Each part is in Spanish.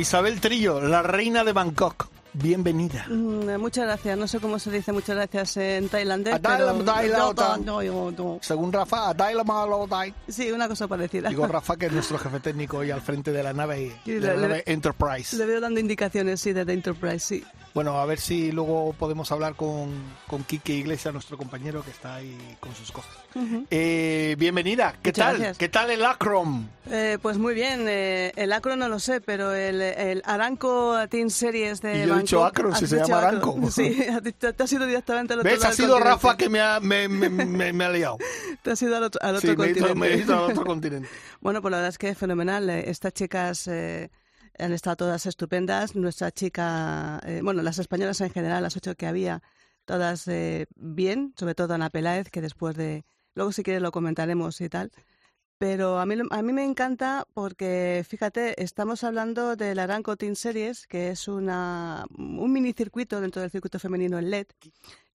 Isabel Trillo, la reina de Bangkok. Bienvenida. Mm, muchas gracias. No sé cómo se dice muchas gracias en tailandés. Pero-. No, no, no. Según Rafa. Sí, una cosa parecida. Digo Rafa, que es nuestro jefe técnico hoy al frente de la nave, de le- la le- nave Enterprise. Le veo dando indicaciones, sí, desde Enterprise, sí. Bueno, a ver si luego podemos hablar con, con Quique Iglesias, nuestro compañero que está ahí con sus cosas. Eh, bienvenida, ¿qué Muchas tal? gracias. ¿Qué tal el Acrom? Eh, pues muy bien, eh, el Acro no lo sé, pero el, el Aranco Team Series de Y yo he dicho Bangkok- Acro, si se llama. Aranco. Sí, te, te has ido directamente al otro ¿Ves? lado Ha sido. Rafa que me ha, me, me- me- me- me ha liado. Te has ido al otro, al otro Sí, me he ido, continente. me he ido al otro continente. Bueno, pues la verdad es que es fenomenal. Eh, Estas chicas eh, han estado todas estupendas. Nuestra chica, eh, bueno, las españolas en general, las ocho que había, todas eh, bien, sobre todo Ana Peláez, que después de... Luego si quieres lo comentaremos y tal. Pero a mí, a mí me encanta porque, fíjate, estamos hablando del Aranco Team Series, que es una, un minicircuito dentro del circuito femenino en LED,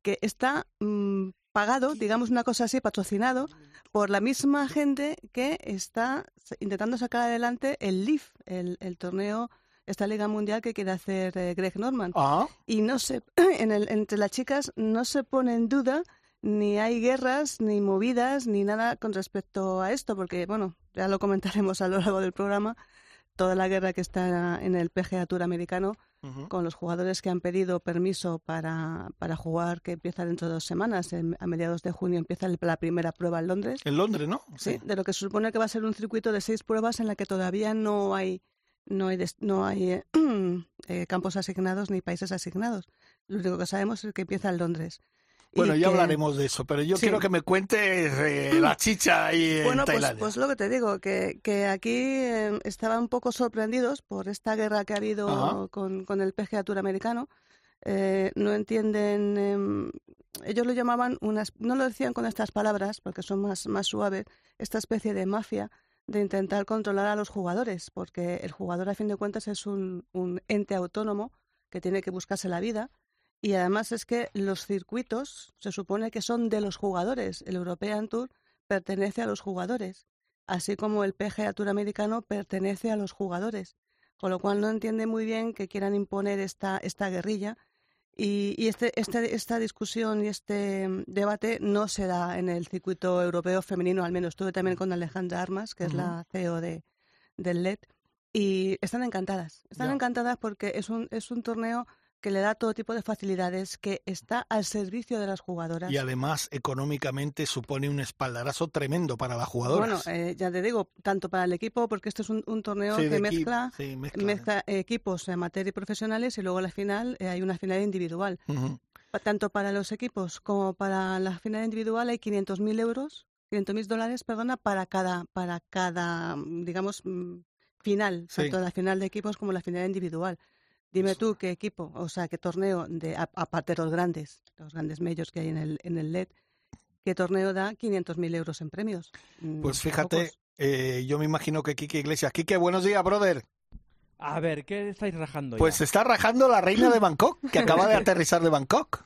que está mm, pagado, digamos una cosa así, patrocinado por la misma gente que está intentando sacar adelante el LIF, el, el torneo, esta Liga Mundial que quiere hacer eh, Greg Norman. Ah, Y no se, en el, entre las chicas no se pone en duda ni hay guerras, ni movidas, ni nada con respecto a esto, porque, bueno, ya lo comentaremos a lo largo del programa, toda la guerra que está en el PGA Tour americano, con los jugadores que han pedido permiso para, para jugar, que empieza dentro de dos semanas, en- a mediados de junio empieza el- la primera prueba en Londres. en Londres, ¿no? Sí, de lo que se supone que va a ser un circuito de seis pruebas en la que todavía no hay no hay no hay eh, eh, campos asignados ni países asignados. Lo único que sabemos es que empieza en Londres. Bueno, ya que- hablaremos de eso, pero yo Sí. quiero que me cuentes eh, la chicha ahí en Bueno, pues, Tailandia. pues lo que te digo, que, que aquí eh, estaban un poco sorprendidos por esta guerra que ha habido con, con el PGA Tour americano. Eh, no entienden, em, ellos lo llamaban, unas, no lo decían con estas palabras porque son más, más suaves, esta especie de mafia de intentar controlar a los jugadores, porque el jugador a fin de cuentas es un, un ente autónomo que tiene que buscarse la vida y además es que los circuitos se supone que son de los jugadores. El European Tour pertenece a los jugadores, así como el PGA Tour americano pertenece a los jugadores. Con lo cual no entiende muy bien que quieran imponer esta, esta guerrilla. Y, y este, este, esta discusión y este debate no se da en el circuito europeo femenino, al menos. Estuve también con Alejandra Armas, que es la CEO de, del LED, y están encantadas. Están Ya. encantadas porque es un, es un torneo que le da todo tipo de facilidades, que está al servicio de las jugadoras. Y además, económicamente supone un espaldarazo tremendo para las jugadoras. Bueno, eh, ya te digo, tanto para el equipo, porque este es un, un torneo Sí, que mezcla, sí, mezcla. mezcla equipos amateur y profesionales y luego la final eh, hay una final individual. Tanto para los equipos como para la final individual hay 500.000 euros, 500.000 dólares, perdona, para cada, para cada, digamos, mm, final, Sí. tanto la final de equipos como la final individual. Dime Eso. tú qué equipo, o sea, qué torneo, de, a- aparte de los grandes, los grandes medios que hay en el, en el LED, qué torneo da 500.000 euros en premios. Mm, Pues fíjate, eh, yo me imagino que Quique Iglesias. Quique, buenos días, brother. A ver, ¿qué estáis rajando Pues ya? está rajando la reina de Bangkok, que acaba de aterrizar de Bangkok.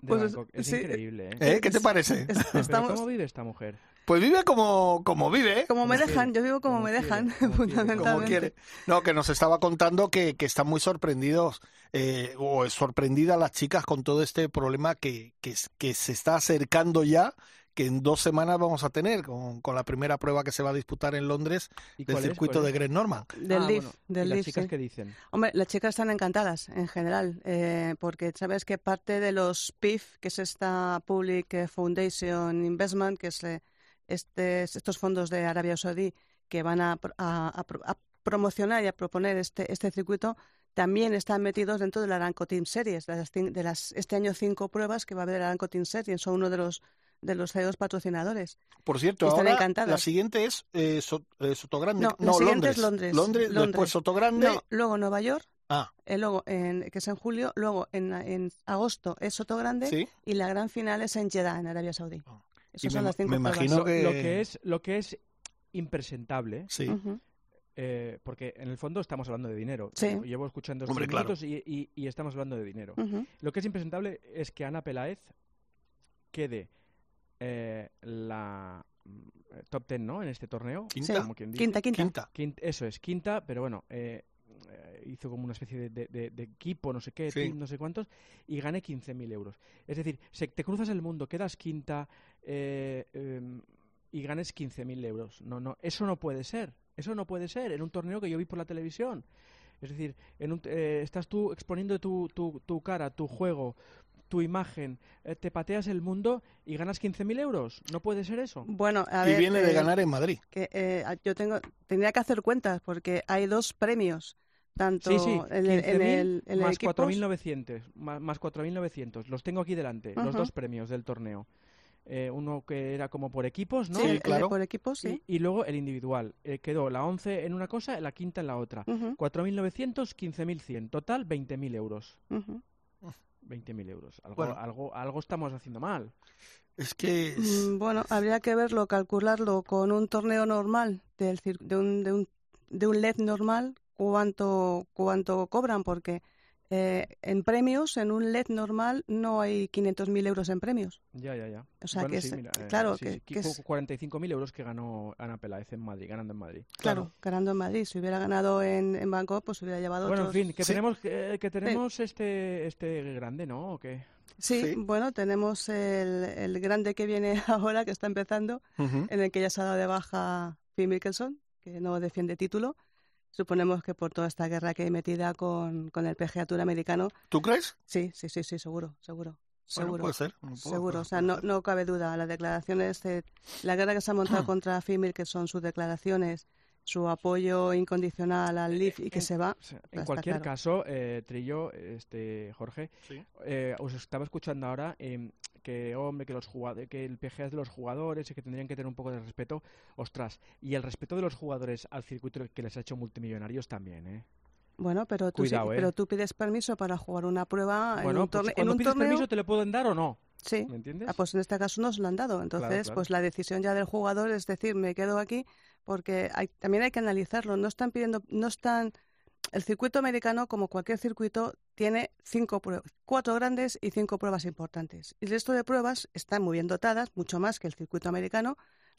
De pues es- Bangkok. es, sí, increíble, ¿eh? ¿Eh? ¿Qué te parece? Es- Pero estamos, ¿Cómo vive esta mujer? Pues vive como, como vive, ¿eh? como me dejan, yo vivo como, como me dejan, como quiere. Fundamentalmente. como quiere. No, que nos estaba contando que, que están muy sorprendidos, eh, o sorprendidas las chicas con todo este problema que, que, se está acercando ya, que en dos semanas vamos a tener, con, con la primera prueba que se va a disputar en Londres ¿Y del circuito ¿Cuál de? Greg Norman. Del Ah, Leaf, bueno. del ¿Y las Leaf, chicas sí. qué dicen? Hombre, las chicas están encantadas en general, eh, porque sabes que parte de los PIF, que es esta Public Foundation Investment, que es eh, este, estos fondos de Arabia Saudí que van a, a- a pro- a promocionar y a proponer este, este circuito, también están metidos dentro de la Aranco Team Series, de las, de las este año cinco pruebas que va a haber la Aranco Team Series, son uno de los de los CEOs patrocinadores. Por cierto, Están ahora encantadas. la siguiente es eh, So- eh, Sotogrande. No, la siguiente es Londres. Londres. Londres. después Sotogrande. No, luego Nueva York, Ah, eh, luego en, que es en julio, luego en, en agosto es Soto Grande sí. y la gran final es en Jeddah, en Arabia Saudí. Ah. Esas Y son me- las cinco me pruebas. imagino lo, que- lo que es lo que es impresentable Sí. Eh, porque en el fondo estamos hablando de dinero Sí. llevo escuchando estos Hombre, claro. minutos y, y- y estamos hablando de dinero lo que es impresentable es que Ana Peláez quede eh, la mm, top ten no en este torneo Quinta. como quien dice. Quinta, quinta. Quinta. Quin- eso es, quinta, pero bueno, eh, hizo como una especie de, de- de- de equipo, no sé qué, Sí. team, no sé cuántos, y gané 15.000 euros. Es decir, se, te cruzas el mundo, quedas quinta eh, em, y ganes 15.000 euros. No, no, eso no puede ser. Eso no puede ser en un torneo que yo vi por la televisión. Es decir, en un- eh, estás tú exponiendo tu, tu, tu cara, tu juego, tu imagen, eh, te pateas el mundo y ganas 15.000 euros. No puede ser eso. Bueno, a Y ver, viene de eh, ganar en Madrid. que eh, yo tengo tendría que hacer cuentas porque hay dos premios tanto Sí, sí, en el, en 15.000 el, en el más equipos. 4.900, más, más 4.900. Los tengo aquí delante, los Ujú. dos premios del torneo. Eh, uno que era como por equipos, ¿no? Sí, el- el de claro. por equipos, sí. y, y luego el individual. Eh, quedó la 11 en una cosa, la quinta en la otra. Ujú, 4.900, 15.100. Total, 20.000 euros. ujú. 20.000 euros. Algo, Bueno. algo, algo estamos haciendo mal. Es que es- Mm, Bueno, habría que verlo, calcularlo con un torneo normal del de un, de un, de un LED normal, cuánto, cuánto cobran, porque eh, en premios, en un LED normal, no hay 500.000 euros en premios. Ya, ya, ya. O sea, Bueno, que sí, es- mira, eh, claro, sí, que- sí, que es- 45.000 euros que ganó Ana Peláez en Madrid, ganando en Madrid. Claro, Claro. ganando en Madrid. Si hubiera ganado en, en Bangkok, pues hubiera llevado Bueno, en fin, que Sí. tenemos, que, que tenemos este, este grande, ¿no? ¿O qué? Sí, Sí. bueno, tenemos el, el grande que viene ahora, que está empezando, en el que ya se ha dado de baja Phil Mickelson, que no defiende título. Suponemos que por toda esta guerra que hay metida con, con el PGA Tour americano, ¿Tú crees? sí, sí, sí, sí, seguro, seguro. Bueno, Seguro, puede ser. no puedo- seguro. O sea, no, no cabe duda. Las declaraciones, de, la guerra que se ha montado contra Phil Mickelson, sus declaraciones, su apoyo incondicional al LIV y que en- se va. En cualquier claro. caso, eh, Trillo, este Jorge, Sí. eh, os estaba escuchando ahora em, que hombre, que los que el PGA es de los jugadores y que tendrían que tener un poco de respeto. Ostras, y el respeto de los jugadores al circuito que les ha hecho multimillonarios también, ¿eh? Bueno, pero tú, sí- Cuidado, ¿eh? pero tú pides permiso para jugar una prueba en bueno, un, pues en un pides torneo. permiso te lo pueden dar o no, Sí. ¿me entiendes? Ah, pues en este caso nos lo han dado. Entonces, claro. pues la decisión ya del jugador es decir, me quedo aquí porque hay- también hay que analizarlo. No están pidiendo, no están. El circuito americano, como cualquier circuito, tiene cinco pruebas, cuatro grandes y cinco pruebas importantes. Y el resto de pruebas están muy bien dotadas, mucho más que el circuito americano,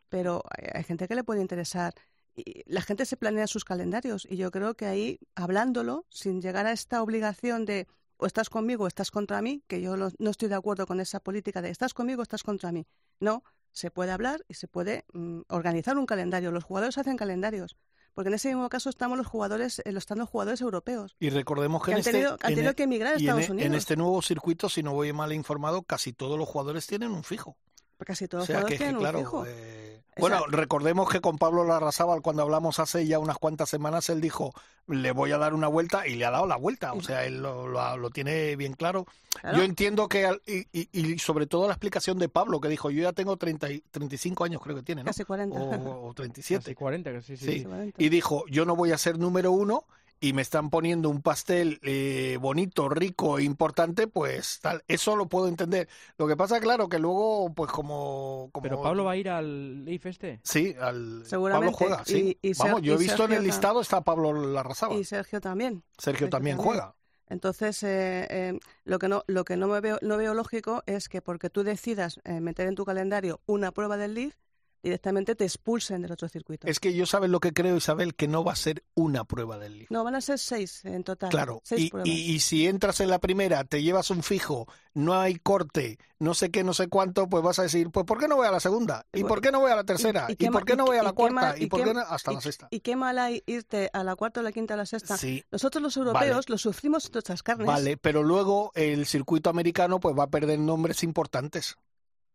pero hay, gente que le puede interesar. Y la gente se planea sus calendarios y yo creo que ahí, hablándolo, sin llegar a esta obligación de o estás conmigo o estás contra mí, que yo no estoy de acuerdo con esa política de estás conmigo o estás contra mí. No, se puede hablar y se puede mm, organizar un calendario. Los jugadores hacen calendarios, porque en ese mismo caso estamos los jugadores, eh, lo están los jugadores europeos, Y recordemos que, que en han este, tenido, han en tenido e- que emigrar a en, Estados e- Unidos. en este nuevo circuito, si no voy mal informado, casi todos los jugadores tienen un fijo. Casi todos O sea los que, jugadores tienen claro, un fijo. eh, Exacto. bueno, recordemos que con Pablo Larrazábal, cuando hablamos hace ya unas cuantas semanas, él dijo, le voy a dar una vuelta y le ha dado la vuelta. O sea, él lo, lo- lo tiene bien claro. Claro. Yo entiendo que, y, y- y sobre todo la explicación de Pablo, que dijo, yo ya tengo 30 y- 35 años, creo que tiene, ¿no? Casi 40. O, o 37. Casi 40, que sí, sí. Sí. Casi 40. Y dijo, yo no voy a ser número uno y me están poniendo un pastel eh, bonito, rico e importante, pues tal. Eso lo puedo entender. Lo que pasa, claro, que luego, pues como... como Pero Pablo va a ir al Leaf este. Sí, al Seguramente. Pablo juega, sí. Y- y Vamos, yo he visto en el ta- listado está Pablo Larrazábal. Y Sergio también. Sergio también también. juega. Entonces, eh, eh, lo que no, lo que no me veo, no veo lógico es que porque tú decidas eh, meter en tu calendario una prueba del Leaf, directamente te expulsen del otro circuito. Es que yo sabes lo que creo, Isabel, que no va a ser una prueba del Leaf. No, van a ser seis en total. Claro, Seis y, pruebas. y, y si entras en la primera, te llevas un fijo, no hay corte, no sé qué, no sé cuánto, pues vas a decir, pues ¿por qué no voy a la segunda? ¿Y por qué no voy a la tercera? ¿Y, por qué no voy a la cuarta? ¿Y por qué- no hasta la sexta? Y qué mal hay irte a la cuarta o la quinta o la sexta. Sí, Nosotros los europeos lo sufrimos en nuestras carnes. vale, pero luego el circuito americano pues va a perder nombres importantes,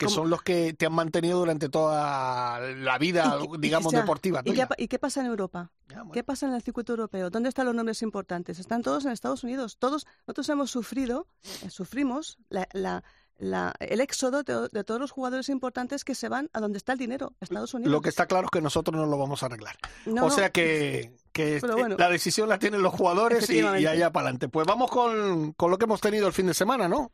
que ¿Cómo? son los que te han mantenido durante toda la vida, Y que- y- digamos, deportiva. ¿Y qué, y pasa en Europa? Bueno. ¿Qué pasa en el circuito europeo? ¿Dónde están los nombres importantes? Están todos en Estados Unidos. Todos nosotros hemos sufrido, eh, sufrimos la, la- la- el éxodo de, de todos los jugadores importantes que se van a donde está el dinero, Estados Unidos. Lo que está claro es que nosotros no lo vamos a arreglar. No, o sea que, que este- bueno. la decisión la tienen los jugadores y, y allá para adelante. Pues vamos con, con lo que hemos tenido el fin de semana, ¿no?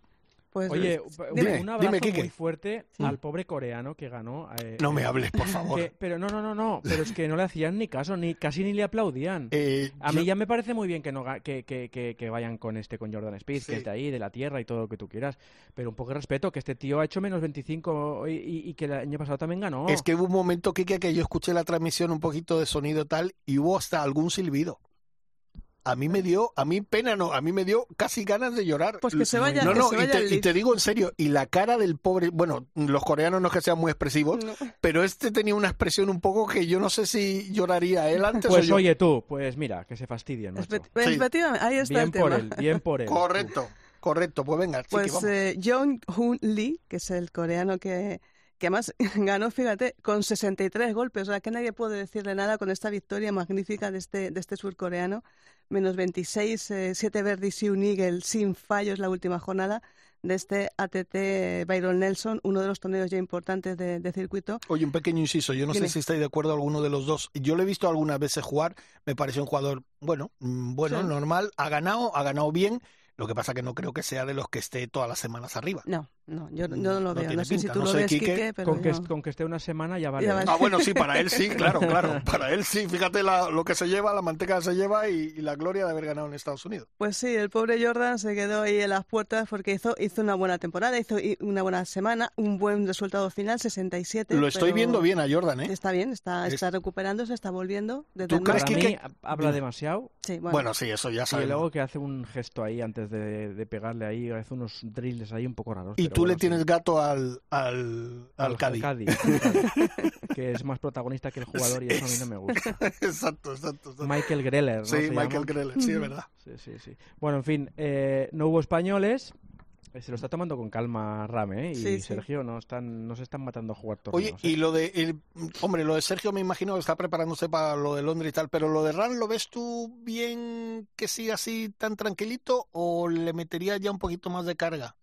Pues, Oye, Dime, un abrazo dime, muy fuerte Mm. al pobre coreano que ganó. eh, No me eh, hables, por favor. que- pero no, no, no, no. Pero es que no le hacían ni caso, ni casi ni le aplaudían. Eh, A yo- mí ya me parece muy bien que, no, ga- que, que, que, que vayan con este, con Jordan Speed, Sí. que es de ahí, de la tierra y todo lo que tú quieras. Pero un poco de respeto, que este tío ha hecho menos 25 y, y- y que el año pasado también ganó. Es que hubo un momento, Kike, que yo escuché la transmisión, un poquito de sonido tal, y hubo hasta algún silbido. A mí me dio, a mí pena no, a mí me dio casi ganas de llorar. Pues que se vaya- No, que no, y te, y te digo en serio, y la cara del pobre, bueno, los coreanos no es que sean muy expresivos, no. pero este tenía una expresión un poco que yo no sé si lloraría él antes o Pues yo. oye tú, pues mira, que se fastidien. Espe- Sí. Ahí está Bien el por tema. él, bien por él. Correcto, correcto, pues venga, chiqui, Pues vamos. eh, Jong Hoon Lee, que es el coreano que, que además ganó, fíjate, con 63 golpes. O sea, que nadie puede decirle nada con esta victoria magnífica de este, de este surcoreano. Menos 26, 7 verdes y un eagle sin fallos la última jornada de este ATT Byron Nelson, uno de los torneos ya importantes de, de circuito. Oye, un pequeño inciso, yo no Dime. sé si estáis de acuerdo alguno de los dos. Yo lo he visto algunas veces jugar, me pareció un jugador, bueno, mm, bueno, Sí. normal, ha ganado, ha ganado bien. Lo que pasa que no creo que sea de los que esté todas las semanas arriba. No, no, yo, yo No no lo veo. tiene No sé si pinta, tú no lo sé, ves, Quique, Quique, pero Con que, yo- con que esté una semana ya vale. Ya vale. Ah, bueno, sí, para él sí, claro, claro. Para él sí, fíjate la- lo que se lleva, la manteca que se lleva y, y la gloria de haber ganado en Estados Unidos. Pues sí, el pobre Jordan se quedó ahí en las puertas porque hizo, hizo una buena temporada, hizo una buena semana, un buen resultado final, 67. Lo estoy viendo bien a Jordan, ¿eh? Está bien, está, Es- está recuperándose, está volviendo. desde ¿Tú crees que- habla demasiado Sí, bueno. Bueno, sí, eso ya y sabemos. luego que hace un gesto ahí antes de, de pegarle ahí, hace unos drills ahí un poco raros. Y pero tú le tienes gato al, al, al Cádiz. al Cádiz, que es más protagonista que el jugador y eso a mí no me gusta. exacto, exacto. exacto. Michael Greller, ¿no? sí, se Michael llama? Greller, sí, es verdad. Sí, sí, sí. Bueno, en fin, eh, no hubo españoles. Eh, Se lo está tomando con calma Rame, ¿eh? Y Sí, sí. Sergio no están, no se están matando a jugar torneos. Oye, y ¿eh? lo de, el- hombre, lo de Sergio me imagino que está preparándose para lo de Londres y tal, pero lo de Ran, ¿lo ves tú bien que siga así tan tranquilito o le metería ya un poquito más de carga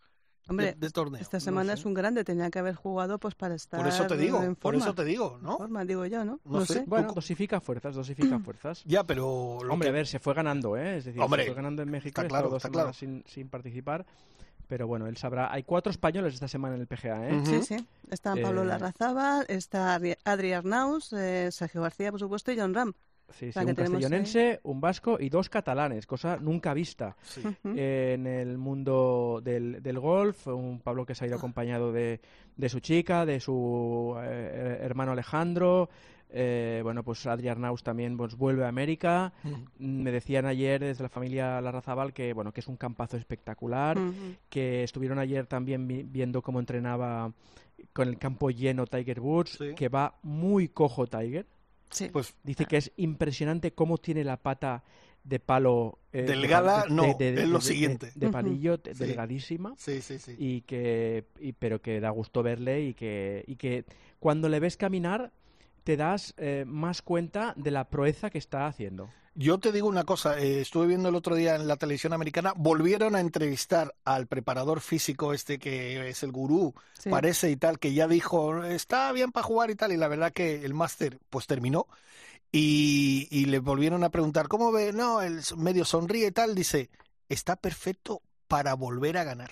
Hombre, de, de torneo? esta semana sé. es un grande, tenía que haber jugado pues para estar Por eso te digo, en por forma. eso te digo, En ¿no? forma, digo yo, ¿no? No No, sé. sé. Bueno, dosifica fuerzas, dosifica fuerzas. Ya, pero... lo Hombre, que- a ver, se fue ganando, ¿eh? Es decir, Hombre, se fue ganando en México, está claro, dos está claro. semanas sin, sin participar. Pero bueno, él sabrá. Hay cuatro españoles esta semana en el PGA, ¿eh? Ujú. Sí, sí. Está Pablo Eh, Larrazábal, está Adri- Adri Arnaus, eh, Sergio García, por supuesto, y John Ram. Sí, sí, un ahí. castellonense, un vasco y dos catalanes, cosa nunca vista Sí. En el mundo del, del golf. Un Pablo que se ha ido acompañado de, de su chica, de su eh, hermano Alejandro. Eh, bueno, pues Adrián Naus también pues, vuelve a América. Me decían ayer desde la familia Larrazábal que bueno que es un campazo espectacular, que estuvieron ayer también vi- viendo cómo entrenaba con el campo lleno Tiger Woods, Sí. que va muy cojo Tiger. Sí. Pues Dice que es impresionante cómo tiene la pata de palo eh, de Delgada, de- no, de- de- es lo siguiente. de, palillo Sí. delgadísima sí, sí, sí. y que y- pero que da gusto verle y que y que cuando le ves caminar te das eh, más cuenta de la proeza que está haciendo. Yo te digo una cosa, eh, estuve viendo el otro día en la televisión americana, volvieron a entrevistar al preparador físico este que es el gurú, Sí. parece y tal, que ya dijo, está bien para jugar y tal, y la verdad que el máster pues terminó. Y, y le volvieron a preguntar, ¿cómo ve? No, el medio sonríe y tal, dice, está perfecto para volver a ganar.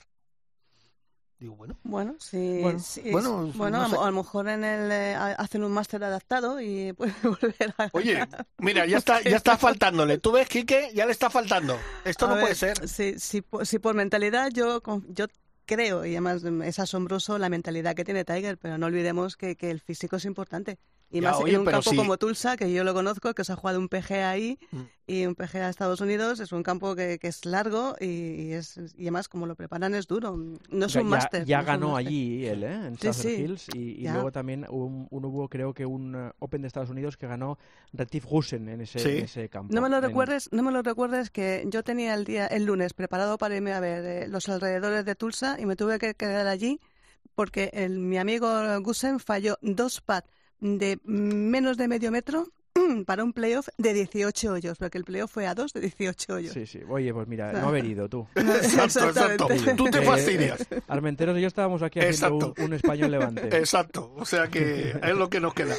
Digo, bueno, Bueno, sí. Bueno, sí, bueno, es- bueno, no a, sé. mo- a lo mejor en el eh, ha- hacen un máster adaptado y puede volver a oye, mira, ya está, ya está faltándole. ¿Tú ves, Quique? Ya le está faltando. Esto A no ver, puede ser. Si, si, po- si por mentalidad yo, yo creo, y además es asombroso la mentalidad que tiene Tiger, pero no olvidemos que, que el físico es importante. Y Ya, más oye, en un campo si- como Tulsa, que yo lo conozco, que se ha jugado un PGA ahí, Mm. y un PGA a Estados Unidos, es un campo que, que es largo y, y es, y además como lo preparan es duro. No es Ya- un máster. ya no ganó allí él, ¿eh? En Sí, sí, Hills y, luego también un, un hubo creo que un eh, Open de Estados Unidos que ganó Retief Gusen en ese, Sí. en ese campo. No me lo en- recuerdes, no me lo recuerdes que yo tenía el día, el lunes preparado para irme a ver eh, los alrededores de Tulsa y me tuve que quedar allí porque el, mi amigo Gusen falló dos pads de menos de medio metro para un playoff de 18 hoyos, porque el playoff fue a dos de 18 hoyos. Sí, sí. Oye, pues mira, no haber ido tú. Exacto, exacto. Tú te Eh, fastidias. Armenteros y yo estábamos aquí haciendo un, Exacto. un español levante. Exacto, o sea que es lo que nos queda.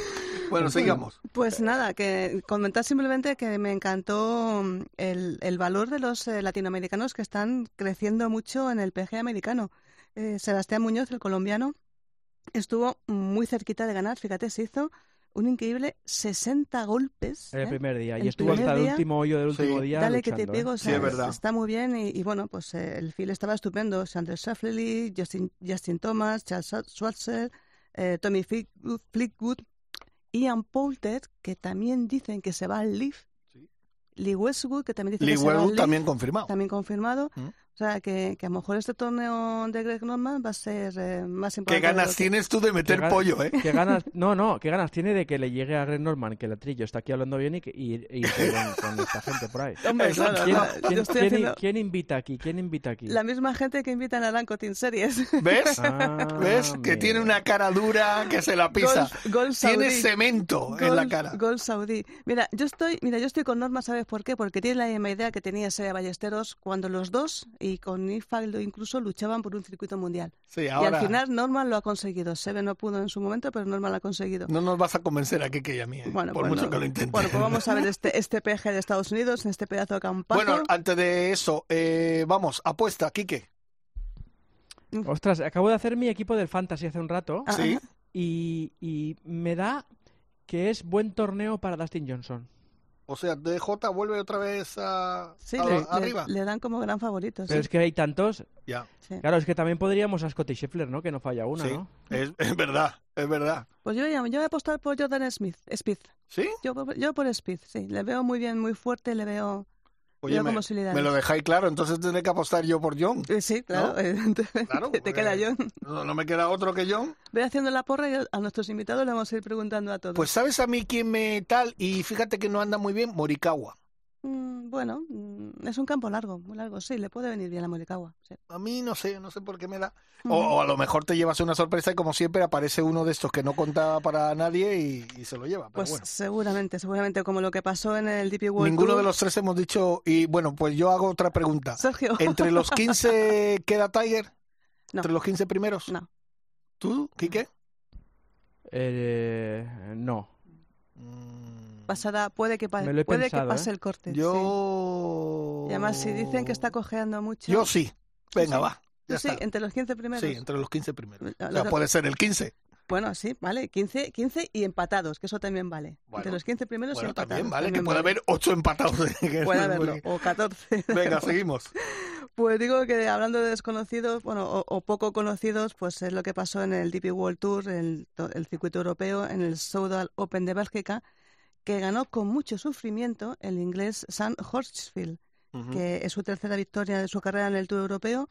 Bueno, sigamos. Pues nada, que comentar simplemente que me encantó mm, el, el valor de los eh, latinoamericanos que están creciendo mucho en el PG americano. Eh, Sebastián Muñoz, el colombiano, estuvo muy cerquita de ganar. Fíjate, se hizo un increíble 60 golpes. El ¿eh? primer día. El y estuvo hasta el último hoyo del último Sí. día. Dale que te ¿eh? pego, o Sí, sea, es verdad. está muy bien y, y bueno, pues eh, el feel estaba estupendo. Sandra Shafley, Justin, Justin Thomas, Charles Schwarzer, eh, Tommy Fleetwood, Fleetwood, Ian Poulter, que también dicen que se va al Leaf, Sí. Lee Westwood, que también dice Lee que se va al Westwood Leaf, también confirmado. también confirmado. ¿Mm? O sea, que, que a lo mejor este torneo de Greg Norman va a ser eh, más ¿Qué importante. lo ganas que- tienes tú de meter Qué ga- pollo, eh? Qué ganas, no, no, qué ganas tiene de que le llegue a Greg Norman, que el atrillo está aquí hablando bien y que y, con, con esta gente por ahí. Hombre, claro, ¿Quién, yo quién- quién- haciendo quién invita aquí? ¿Quién invita aquí? la misma gente que invitan a Aranco Team Series. ¿Ves? Ah, ¿Ves? Que amigo. tiene una cara dura que se la pisa. Gol, gol Tiene saudí. cemento en la Gol- cara. Gol saudí. Mira, yo estoy, mira, yo estoy con Norma, ¿sabes por qué? Porque tiene la misma idea que tenía Sea Ballesteros cuando los dos, y con Ifaldo incluso, luchaban por un circuito mundial. Sí, Y al final Norman lo ha conseguido. Sebe no pudo en su momento, pero Norman lo ha conseguido. no nos vas a convencer a Kike y a mí, eh, Bueno, por pues mucho que lo intente. Bueno, pues vamos a ver este, este PG de Estados Unidos en este pedazo de campazo. Bueno, antes de eso, eh, vamos, apuesta, Kike. Ostras, acabo de hacer mi equipo del Fantasy hace un rato Ah, Sí. y, y me da que es buen torneo para Dustin Johnson. O sea, DJ vuelve otra vez a, Sí, a- le, le- arriba. le dan como gran favorito. Pero sí. es que hay tantos. Ya, Sí. Claro, es que también podríamos a Scotty Scheffler, ¿no? Que no falla una, sí. ¿no? Es, es verdad, es verdad. Pues yo, ya- yo voy a apostar por Jordan Smith, Speed. ¿Sí? Yo, yo por Speed, sí. Le veo muy bien, muy fuerte, le veo... Oye, me, lo dejáis claro, entonces tendré que apostar yo por John. Eh, Sí, claro, ¿No? evidentemente. Claro, te queda John. No, no me queda otro que John. Ve haciendo la porra y a nuestros invitados le vamos a ir preguntando a todos. Pues sabes a mí quién me tal, y fíjate que no anda muy bien, Morikawa. Mm, bueno, mm, es un campo largo, muy largo. Sí, le puede venir bien a Morikawa. Sí. A mí no sé, no sé por qué me da. O, a lo mejor te llevas una sorpresa y como siempre aparece uno de estos que no contaba para nadie y, y se lo lleva. Pero Pues bueno. seguramente, seguramente como lo que pasó en el DP World Ninguno de los tres hemos dicho, y bueno, pues yo hago otra pregunta. Sergio. ¿Entre los 15 queda Tiger? No. ¿Entre los 15 primeros? No. ¿Tú, Quique? Eh, no. Mm, Pasará, puede que, pa- Me lo he puede pensado, que pase ¿eh? el corte. sí. Yo... Y además, si dicen que está cojeando mucho. Yo sí. Venga, sí. va. Ya sí, está. entre los 15 primeros. Sí, entre los 15 primeros. O sea, que- puede ser el 15. Bueno, sí, vale. 15, 15 y empatados, que eso también vale. Bueno. entre los 15 primeros y Bueno, empatados. también, ¿vale? Que también puede haber 8 empatados. que Puede haberlo, o 14. Venga, seguimos. Pues digo que hablando de desconocidos, bueno, o, o poco conocidos, pues es lo que pasó en el DP World Tour, el, el circuito europeo, en el Soudal Open de Bélgica, que ganó con mucho sufrimiento el inglés Sam Horsfield, que es su tercera victoria de su carrera en el Tour Europeo.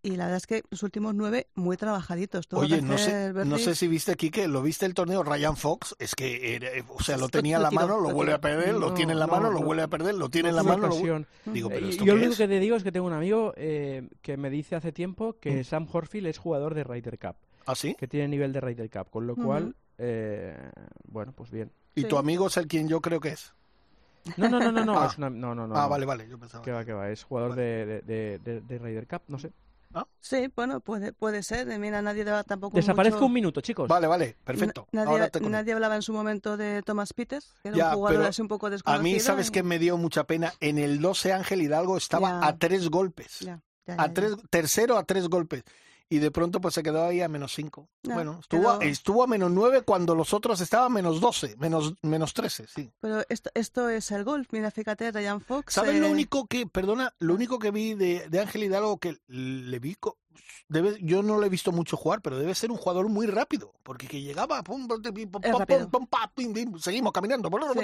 Y la verdad es que los últimos nueve muy trabajaditos. Tuvo Oye, que no sé, no sé si viste, Quique, ¿lo viste el torneo Ryan Fox? Es que, era- o sea, lo tenía en la mano, lo vuelve a perder, lo tiene en la no, mano, lo vuelve a perder, lo tiene en la mano. lo. Digo, pero Eh, ¿esto yo lo único que te digo es que tengo un amigo eh, que me dice hace tiempo que Mm. Sam Horfield es jugador de Ryder Cup, ¿Ah, sí? que tiene nivel de Ryder Cup, con lo cual, eh, bueno, pues bien. Y Sí. tu amigo es el quien yo creo que es. No, no, no, no, no, Ah. es una- no, no, no, ah, no. vale, vale, yo pensaba. Que va, que va, es jugador Vale. de, de, de, de- de Ryder Cup, no sé. Sí, bueno, puede, puede ser. Eh, Mira, nadie daba tampoco Desaparezco mucho- un minuto, chicos. Vale, vale, perfecto. Na- Ahora Nadie, te nadie hablaba en su momento de Thomas Peters, que era Ya, un jugador así un poco A desconocido. mí, ¿sabes y- qué me dio mucha pena? En el 12 Ángel Hidalgo estaba Ya. a tres golpes. Ya, ya, A ya, tres, tercero a tres golpes. Y de pronto pues se quedó ahí a menos cinco. Ya, bueno, estuvo, estuvo a menos nueve cuando los otros estaban a menos doce, menos, menos trece, sí. Pero esto, esto es el golf. Mira, fíjate, Ryan Fox. ¿Sabes lo eh, único que, perdona, lo único que vi de, de Ángel Hidalgo que le vi, debe, yo no lo he visto mucho jugar, pero debe ser un jugador muy rápido, porque que llegaba, pum, pum, pum, pum, seguimos caminando. Sí.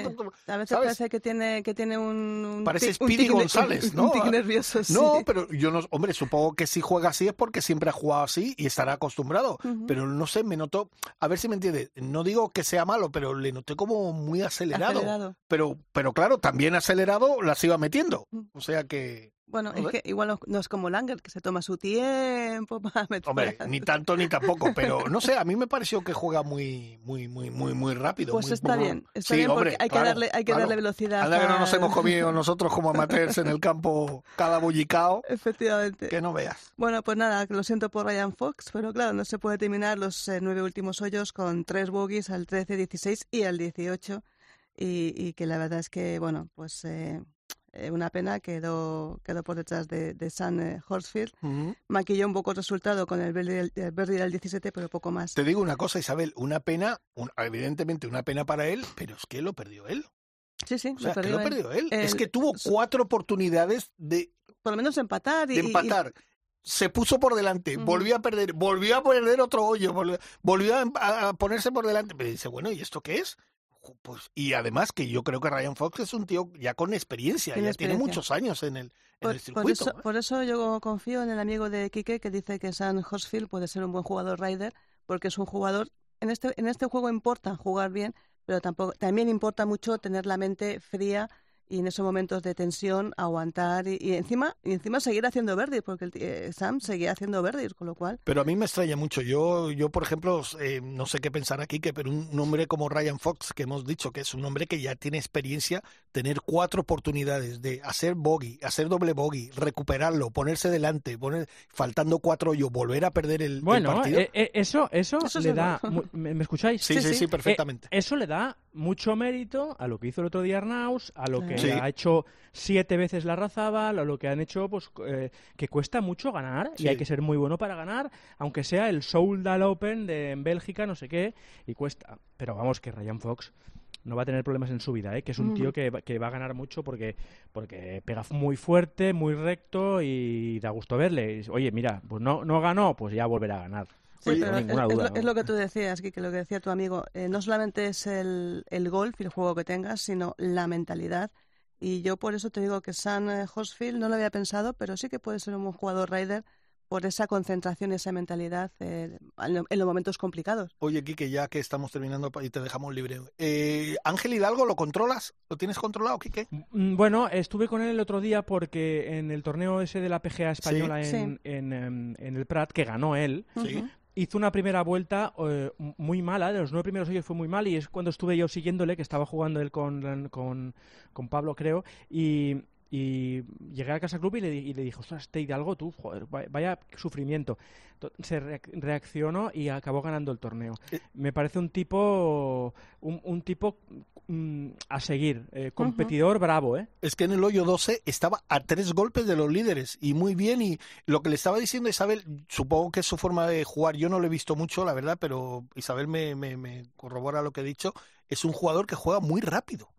A veces ¿sabes? parece que tiene, que tiene un, un Parece un Speedy González, un ¿no? tic nervioso, sí. No, pero yo no, hombre, supongo que si juega así es porque siempre ha jugado así y estará acostumbrado. Pero no sé, me notó, a ver si me entiende, no digo que sea malo, pero le noté como muy acelerado. Acelerado. Pero, pero claro, también acelerado las iba metiendo. Mm. O sea que, Bueno, No es que igual no, no es como Langer, que se toma su tiempo para meter. Hombre, ni tanto ni tampoco, pero no sé, a mí me pareció que juega muy, muy, muy, muy, muy rápido. Pues muy- está muy- bien, está Sí, bien hombre, porque hay que claro, darle, hay que claro. darle velocidad. Anda que no nos hemos comido nosotros como amateurs en el campo cada bollicao, Efectivamente. que no veas. Bueno, pues nada, lo siento por Ryan Fox, pero claro, no se puede terminar los eh, nueve últimos hoyos con tres bogies al 13, 16 y al 18. Y, y que la verdad es que, bueno, pues eh, eh, una pena, quedó, quedó por detrás de, de Sam eh, Horsfield. Maquilló un poco el resultado con el Birdie del, el birdie del 17, pero poco más. Te digo una cosa, Isabel, una pena, un- evidentemente una pena para él, pero es que lo perdió él. Sí, sí, O sea, lo que lo perdió él. perdió él. Es El- que tuvo cuatro oportunidades de, Por lo menos empatar. Y, de y- y- empatar. Se puso por delante, volvió a perder, volvió a perder otro hoyo, volvió, volvió a, a ponerse por delante. Pero dice, bueno, ¿y esto qué es? Pues, y además que yo creo que Ryan Fox es un tío ya con experiencia, Tiene ya tiene muchos años en el, en Por, el por circuito. eso, ¿eh? por eso yo confío en el amigo de Quique que dice que San Horsfield puede ser un buen jugador rider porque es un jugador en este en este juego importa jugar bien pero tampoco también importa mucho tener la mente fría y en esos momentos de tensión aguantar y, y encima y encima seguir haciendo verdes porque el t- eh, Sam seguía haciendo verdes con lo cual Pero a mí me extraña mucho. Yo, yo por ejemplo, eh, no sé qué pensar aquí, que pero un hombre como Ryan Fox, que hemos dicho que es un hombre que ya tiene experiencia, tener cuatro oportunidades de hacer bogey, hacer doble bogey, recuperarlo, ponerse delante, poner, faltando cuatro hoyos, volver a perder el, partido. eh, eh, eso, eso, Eso es le da. ¿Me, me escucháis? sí, sí, sí, sí, sí. perfectamente. Eh, eso le da mucho mérito a lo que hizo el otro día Arnaus, a lo que Sí. ha hecho siete veces la Razábal, a lo que han hecho, pues, eh, que cuesta mucho ganar Sí. y hay que ser muy bueno para ganar, aunque sea el Soldal Open de en Bélgica, no sé qué, y cuesta. Pero vamos, que Ryan Fox no va a tener problemas en su vida, ¿eh? que es un tío que, va- que va a ganar mucho porque, porque pega muy fuerte, muy recto y da gusto verle. Y, Oye, mira, pues no, no ganó, pues ya volverá a ganar. Sí, Oye, pero no es, ninguna es duda, lo, ¿no? es lo que tú decías, que lo que decía tu amigo. eh, no solamente es el, el golf y el juego que tengas, sino la mentalidad. Y yo por eso te digo que San eh, Horsfield no lo había pensado, pero sí que puede ser un buen jugador rider por esa concentración y esa mentalidad eh, en los momentos complicados. Oye, Quique, ya que estamos terminando y te dejamos libre. Eh, Ángel Hidalgo, ¿lo controlas? ¿Lo tienes controlado, Quique? Mm, Bueno, estuve con él el otro día porque en el torneo ese de la PGA española Sí. en, en, em, en el Prat, que ganó él, Sí. Hizo una primera vuelta eh, muy mala, de los nueve primeros hoyos fue muy mal y es cuando estuve yo siguiéndole, que estaba jugando él con, con Pablo, creo, y, y llegué a Casa Club y le, y le dije, ostras, este Hidalgo, tú, joder, vaya, sufrimiento. To- Se reac- reaccionó y acabó ganando el torneo. Eh. Me parece un tipo, un, un tipo mm, a seguir, eh, competidor bravo, ¿eh? Es que en el hoyo 12 estaba a tres golpes de los líderes y muy bien. Y lo que le estaba diciendo Isabel, supongo que es su forma de jugar. Yo no lo he visto mucho, la verdad, pero Isabel me, me, me corrobora lo que he dicho. Es un jugador que juega muy rápido.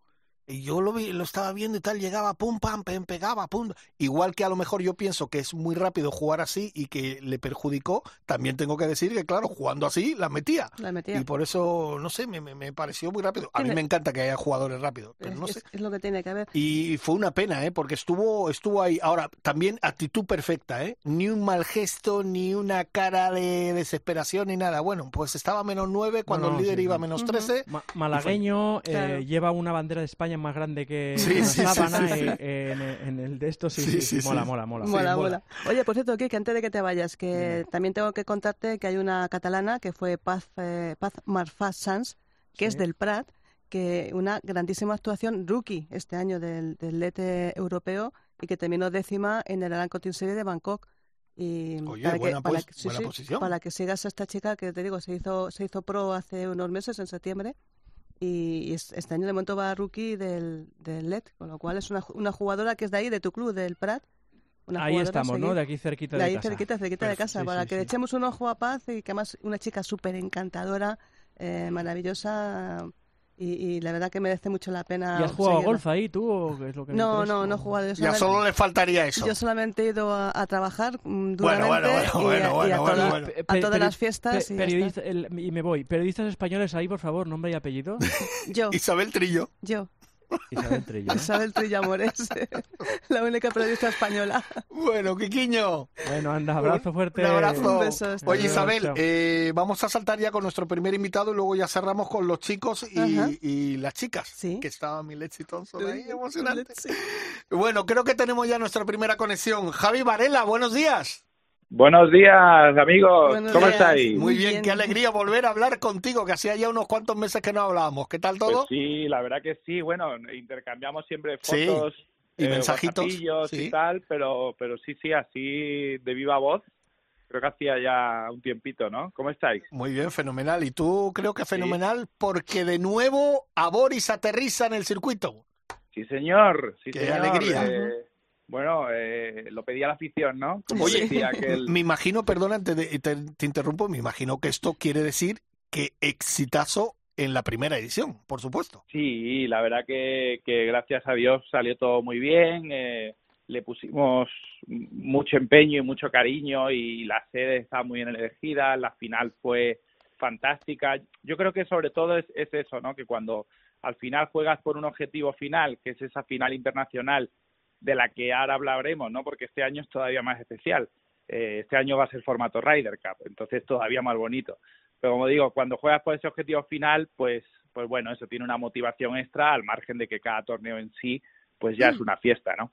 Y yo lo, vi- lo estaba viendo y tal, llegaba, pum, pam, pem, pegaba, pum. Igual que a lo mejor yo pienso que es muy rápido jugar así y que le perjudicó, también tengo que decir que, claro, jugando así, las metía. La metía. Y por eso, no sé, me, me, me pareció muy rápido. A mí me encanta que haya jugadores rápidos, pero es, no es- sé. es lo que tiene que haber. Y fue una pena, ¿eh? Porque estuvo, estuvo ahí. Ahora, también actitud perfecta, ¿eh? Ni un mal gesto, ni una cara de desesperación, ni nada. Bueno, pues estaba menos nueve cuando No, no, el líder sí, iba a menos Ujú. trece. Ma- malagueño, eh, Claro. lleva una bandera de España más grande que Sí, una sí, sí, sábana sí, sí. En, en el de estos. Sí, Sí, sí, sí, sí, mola, mola, mola. Sí, Mola, mola. Oye, por cierto, Kike, antes de que te vayas, que también tengo que contarte que hay una catalana que fue Paz, eh, Paz Marfà Sans, que es del Prat, que una grandísima actuación rookie este año del, del LET europeo y que terminó décima en el Aran Country Series de Bangkok. Y Oye, para que- para pues- que- sí. Para que sigas a esta chica que te digo, se hizo, se hizo pro hace unos meses, en septiembre, y es- este año de momento va rookie del, del LED, con lo cual es una, una jugadora que es de ahí, de tu club, del Prat. Una Ahí a estamos, ¿no? De aquí cerquita De de, ahí casa. cerquita, cerquita de casa, sí, para sí, que sí. le echemos un ojo a Paz y que además una chica súper encantadora, eh, maravillosa y, y la verdad que merece mucho la pena. ¿Y has jugado a seguirla. golf ahí tú? o qué es lo que me No, no, no he ¿O- jugado. Ya solo le faltaría eso. yo solamente he ido a, a trabajar mm, Bueno, duramente bueno, bueno, y, a- bueno, y a, bueno, todas- a todas las fiestas pe- y el- y me voy. Periodistas españoles ahí, por favor, nombre y apellido. Yo, Isabel Trillo. yo. Isabel Trillo. ¿eh? Isabel Trillo Amores, la única periodista española. Bueno, Quiquiño. Bueno, anda, abrazo fuerte. Un abrazo. Un beso, Oye. Isabel, eh, vamos a saltar ya con nuestro primer invitado y luego ya cerramos con los chicos y, y las chicas. Sí. Que estaba mi Leche Thompson ahí, emocionante. Bueno, creo que tenemos ya nuestra primera conexión. Javi Varela, buenos días. Buenos días, amigos. Buenos ¿Cómo días. estáis? Muy Muy bien, bien. qué alegría volver a hablar contigo, que hacía ya unos cuantos meses que no hablábamos. ¿Qué tal todo? Pues sí, la verdad que sí. Bueno, intercambiamos siempre Sí, fotos y eh, mensajitos, sí. y tal, pero, pero sí, sí, así de viva voz. Creo que hacía ya un tiempito, ¿no? ¿Cómo estáis? Muy bien, fenomenal. Y tú creo que fenomenal porque de nuevo a Boris aterriza en el circuito. Sí, señor. Sí, Qué señor. alegría. Eh, bueno, eh, lo pedía la afición, ¿no? Como Oye, decía aquel... me imagino, perdona, te, te interrumpo, me imagino que esto quiere decir que exitazo en la primera edición, por supuesto. Sí, la verdad que, que gracias a Dios salió todo muy bien. eh, le pusimos mucho empeño y mucho cariño y la sede está muy bien elegida. La final fue fantástica. Yo creo que sobre todo es, es eso, ¿no? Que cuando al final juegas por un objetivo final, que es esa final internacional de la que ahora hablaremos, ¿no? Porque este año es todavía más especial. Eh, este año va a ser formato Ryder Cup, entonces todavía más bonito. Pero como digo, cuando juegas por ese objetivo final, pues, pues bueno, eso tiene una motivación extra al margen de que cada torneo en sí, pues ya es una fiesta, ¿no?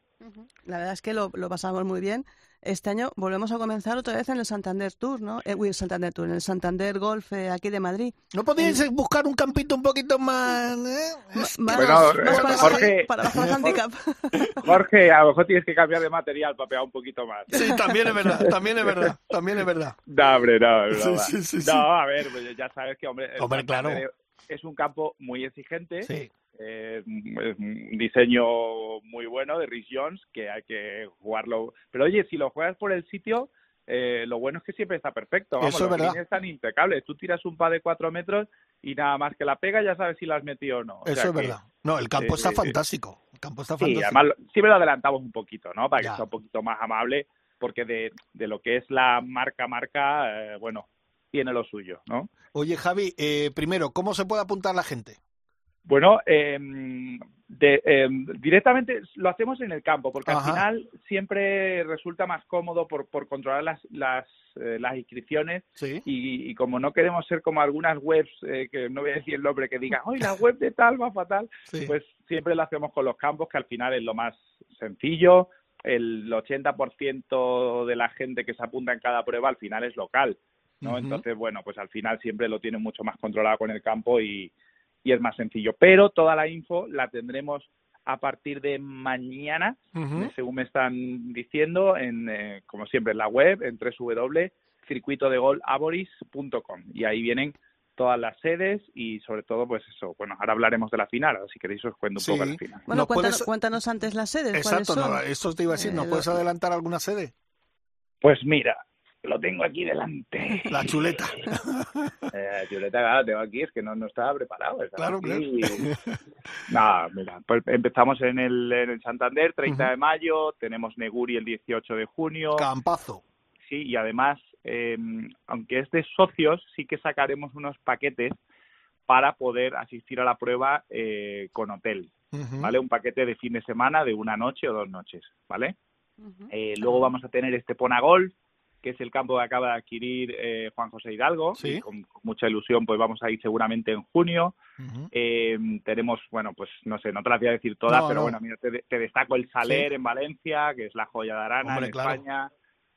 La verdad es que lo, lo pasamos muy bien. Este año volvemos a comenzar otra vez en el Santander Tour, ¿no? Eh, uy, el Santander Tour, en el Santander Golf eh, aquí de Madrid. ¿No podíais buscar un campito un poquito más... eh? Más, Bueno, más eh, para, Jorge- para bajar el handicap. Jorge, a lo mejor tienes que cambiar de material para pegar un poquito más. Sí, también es verdad, también es verdad, también es verdad. No, hombre, no, es Sí, sí, sí, sí. No, a ver, pues ya sabes que, hombre, Hombre, claro. Es un campo muy exigente, Sí. Eh, es un diseño muy bueno de Rhys Jones, que hay que jugarlo. Pero oye, si lo juegas por el sitio, eh, lo bueno es que siempre está perfecto. Vamos, Eso es verdad. están impecables. Tú tiras un pa de cuatro metros y nada más que la pega ya sabes si la has metido o no. O Eso sea es que- verdad. No, el campo eh, está eh, fantástico. El campo está Sí, fantástico. además lo- siempre lo adelantamos un poquito, ¿no? Para que sea un poquito más amable, porque de, de lo que es la marca marca, eh, bueno, tiene lo suyo, ¿no? Oye, Javi, eh, primero, ¿cómo se puede apuntar la gente? Bueno, eh, de- eh, directamente lo hacemos en el campo, porque Ajá. al final siempre resulta más cómodo por, por controlar las, las, eh, las inscripciones Sí. y, y como no queremos ser como algunas webs, eh, que no voy a decir el nombre, que digan, ¡ay, la web de tal va fatal! Sí. Pues siempre lo hacemos con los campos, que al final es lo más sencillo. El 80% de la gente que se apunta en cada prueba al final es local, ¿no? Entonces, bueno, pues al final siempre lo tienen mucho más controlado con el campo y, y es más sencillo. Pero toda la info la tendremos a partir de mañana, Ujú. según me están diciendo, en, eh, como siempre, en la web, en www.circuitodegolaboris.com. Y ahí vienen todas las sedes y sobre todo, pues eso, bueno, ahora hablaremos de la final, ahora si queréis os cuento un Sí. poco de la final. Bueno, ¿Nos cuéntanos, puedes- cuéntanos antes las sedes. Exacto, ¿cuáles no, son? eso te iba a decir. ¿Nos Eh, puedes lo- adelantar alguna sede? Pues mira, lo tengo aquí delante. La chuleta. Eh, Violeta, claro, tengo aquí, es que no, no estaba preparado. estaba Claro, aquí. Nada, mira, pues empezamos en el, en el Santander, 30 de mayo, tenemos Neguri el 18 de junio, Campazo. sí, y además, eh, aunque es de socios, sí que sacaremos unos paquetes para poder asistir a la prueba eh, con hotel. ¿vale? Un paquete de fin de semana de una noche o dos noches, ¿vale? Eh, luego vamos a tener este Golf, que es el campo que acaba de adquirir eh, Juan José Hidalgo. Sí. Y con, con mucha ilusión, pues vamos a ir seguramente en junio. Eh, tenemos, bueno, pues no sé, no te las voy a decir todas, No, pero no. bueno, mira, te, te destaco el Saler Sí. en Valencia, que es la joya de Arana Hombre, en claro. España.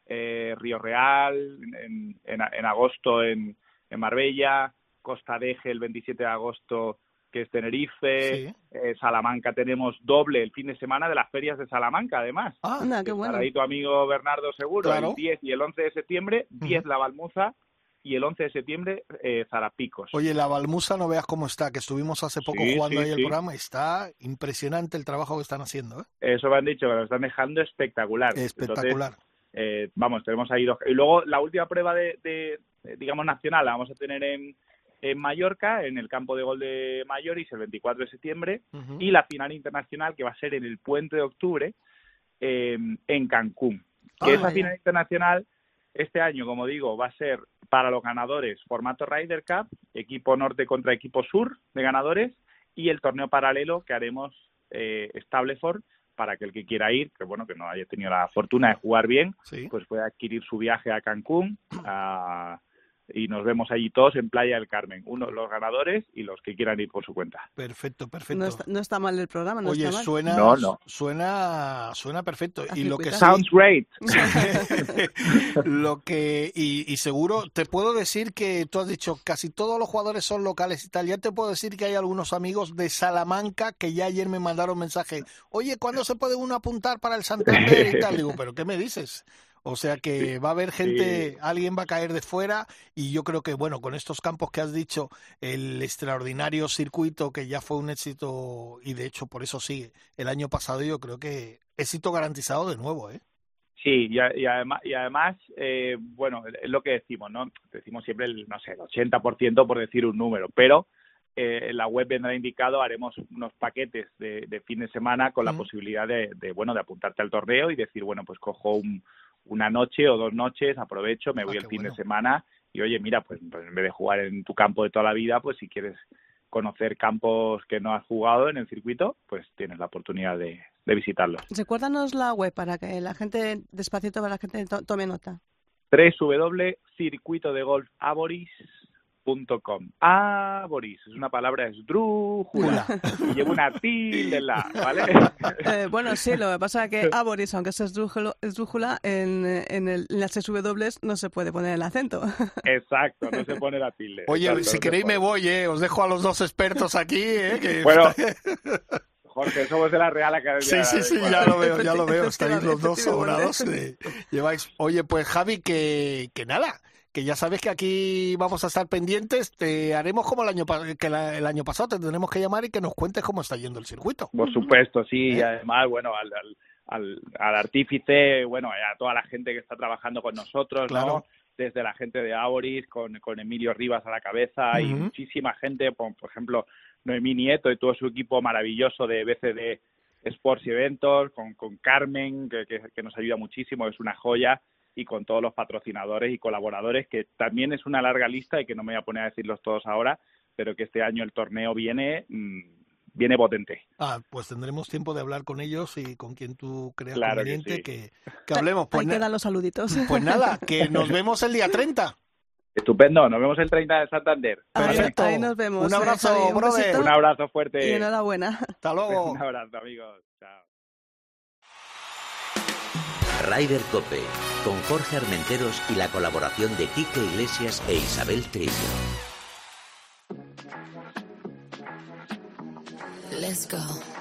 eh, Río Real en, en, en agosto en, en Marbella. Costa Deje el 27 de agosto, que es Tenerife. Sí. Eh, Salamanca tenemos doble el fin de semana de las ferias de Salamanca, además. Ah, Anda, qué bueno. ahí tu amigo Bernardo Seguro, Claro. el 10 y el 11 de septiembre, 10 La Balmuza y el 11 de septiembre eh, Zarapicos. Oye, la Balmusa no veas cómo está, que estuvimos hace poco Sí, jugando sí, ahí el programa. Está impresionante el trabajo que están haciendo. ¿eh? Eso me han dicho, que lo están dejando espectacular. Espectacular. Entonces, eh, vamos, tenemos ahí dos. Y luego la última prueba de, de, digamos, nacional la vamos a tener en, en Mallorca, en el campo de gol de Mayoris, el 24 de septiembre. Y la final internacional, que va a ser en el puente de octubre, eh, en Cancún. Ah, Que esa vaya. final internacional, este año, como digo, va a ser para los ganadores formato Ryder Cup, equipo norte contra equipo sur de ganadores, y el torneo paralelo que haremos eh, Stableford para que el que quiera ir, que bueno, que no haya tenido la fortuna de jugar bien, Sí. pues pueda adquirir su viaje a Cancún a- y nos vemos allí todos en Playa del Carmen, unos los ganadores y los que quieran ir por su cuenta. Perfecto, perfecto. No está, no está mal el programa, no Oye, está mal. suena, No, no. suena, suena perfecto. A Y lo que. Sounds great. lo que y, y seguro te puedo decir que tú has dicho casi todos los jugadores son locales y tal. Ya te puedo decir que hay algunos amigos de Salamanca que ya ayer me mandaron mensaje. Oye, ¿cuándo se puede uno apuntar para el Santander y tal? Digo, pero ¿qué me dices? O sea que va a haber gente, sí. alguien va a caer de fuera y yo creo que, bueno, con estos campos que has dicho, el extraordinario circuito que ya fue un éxito y de hecho por eso sigue el año pasado, yo creo que éxito garantizado de nuevo, ¿eh? Sí, y, además, y además eh, bueno, es lo que decimos, ¿no? Decimos siempre el, no sé, el 80% por decir un número, pero eh, en la web vendrá indicado, haremos unos paquetes de, de fin de semana con la posibilidad de, de, bueno, de apuntarte al torneo y decir, bueno, pues cojo un, una noche o dos noches, aprovecho, me Ah, voy el fin bueno. de semana y oye, mira, pues, pues en vez de jugar en tu campo de toda la vida, pues si quieres conocer campos que no has jugado en el circuito, pues tienes la oportunidad de, de visitarlos. Recuérdanos la web para que la gente, despacito, para que la gente to- tome nota. www.circuitodegolfaboris.com. Aboris es una palabra esdrújula y lleva una tilde en la, ¿vale? Eh, bueno, sí, lo que pasa es que Aboris, aunque es esdrújula, en, en, el, en las SW no se puede poner el acento. Exacto, no se pone la tilde. Oye, Exacto, si no queréis me voy, ¿eh? Os dejo a los dos expertos aquí, ¿eh? Que- Bueno, Jorge, somos de la Real Academia. Sí, sí, sí, ya lo veo, ya lo veo. Estáis los dos sobrados. lleváis. Oye, pues Javi, que, que nada, que ya sabes que aquí vamos a estar pendientes. Te haremos como el año, que la- el año pasado, te tendremos que llamar y que nos cuentes cómo está yendo el circuito. Por supuesto, sí, y ¿Eh? además, bueno, al, al, al, al artífice, bueno, y a toda la gente que está trabajando con nosotros, Claro. ¿no? Desde la gente de Aboris, con, con Emilio Rivas a la cabeza y Ujú. muchísima gente, por, por ejemplo, Noemí Nieto y todo su equipo maravilloso de BCD Sports y Eventos, con, con Carmen, que, que, que nos ayuda muchísimo, es una joya, y con todos los patrocinadores y colaboradores, que también es una larga lista y que no me voy a poner a decirlos todos ahora, pero que este año el torneo viene, mm, viene potente. Ah, pues tendremos tiempo de hablar con ellos y con quien tú creas Claro que conveniente sí. que, que hablemos. Pues, Ahí quedan los saluditos. pues nada, que nos vemos el día 30. Estupendo, nos vemos el 30 de Santander. Ahí, Perfecto. ahí nos vemos. Un abrazo, brother. Un abrazo fuerte. Y enhorabuena. Hasta luego. Un abrazo, amigos. Chao. Ryder Cope, con Jorge Armenteros y la colaboración de Quique Iglesias e Isabel Trillo. Let's go.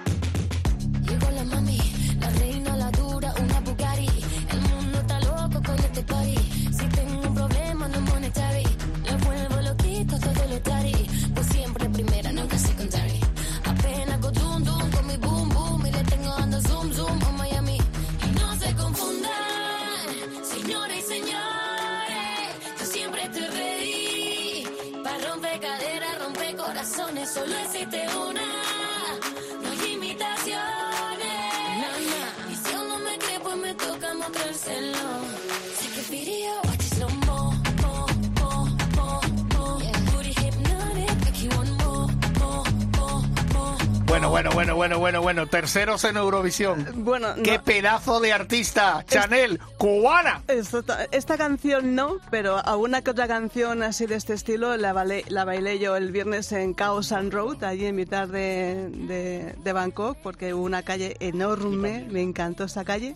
Bueno, bueno, bueno, bueno, bueno, bueno. Terceros en Eurovisión. Bueno, ¡Qué no, pedazo de artista! Chanel, cubana. esto ta- esta canción no, pero alguna que otra canción así de este estilo la, bailé, la bailé yo el viernes en Chaos and Road, allí en mitad de, de, de Bangkok, porque hubo una calle enorme, me encantó esta calle.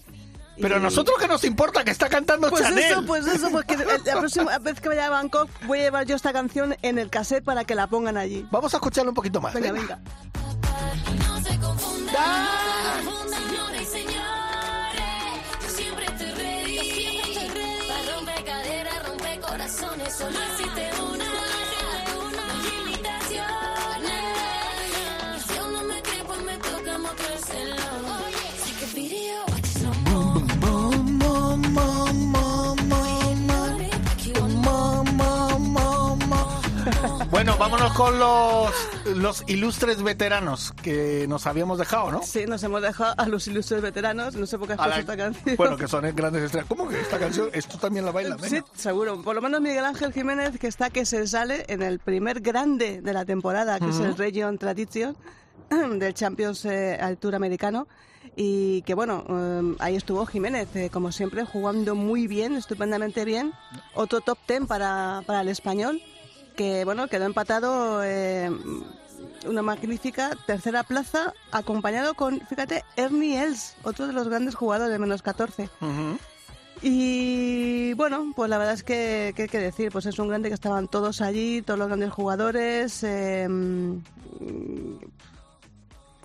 Pero a nosotros que nos importa que está cantando Pues Chanel. eso, pues eso, porque la próxima vez que vaya a Bangkok voy a llevar yo esta canción en el cassette para que la pongan allí. Vamos a escucharlo un poquito más. Venga, venga. venga. No se confundan, señores y señores, yo siempre estoy ready. Para romper caderas, romper corazones, solo una. Bueno, vámonos con los, los ilustres veteranos que nos habíamos dejado, ¿no? Sí, nos hemos dejado a los ilustres veteranos, no sé por qué has puesto esta canción. Bueno, que son grandes estrellas. ¿Cómo que esta canción? Esto también la bailan, Sí, seguro. Por lo menos Miguel Ángel Jiménez, que está que se sale en el primer grande de la temporada, que es el Region Tradition, del Champions eh, al Tour americano. Y que bueno, eh, ahí estuvo Jiménez, eh, como siempre, jugando muy bien, estupendamente bien. Otro top ten para, para el español, que bueno, quedó empatado eh, una magnífica tercera plaza, acompañado con, fíjate, Ernie Els, otro de los grandes jugadores de menos 14. Ujú. Y bueno, pues la verdad es que, ¿qué hay que decir? Pues es un grande que estaban todos allí, todos los grandes jugadores. eh, un,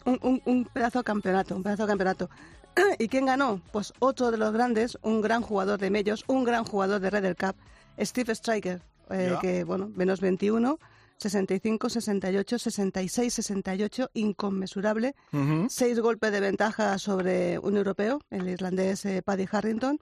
un- un pedazo de campeonato, un pedazo de campeonato. ¿Y quién ganó? Pues otro de los grandes, un gran jugador de medios, un gran jugador de Red Cup, Steve Striker, eh, que bueno, menos 21, 65, 68, 66, 68, inconmensurable seis golpes de ventaja sobre un europeo, el irlandés eh, Paddy Harrington,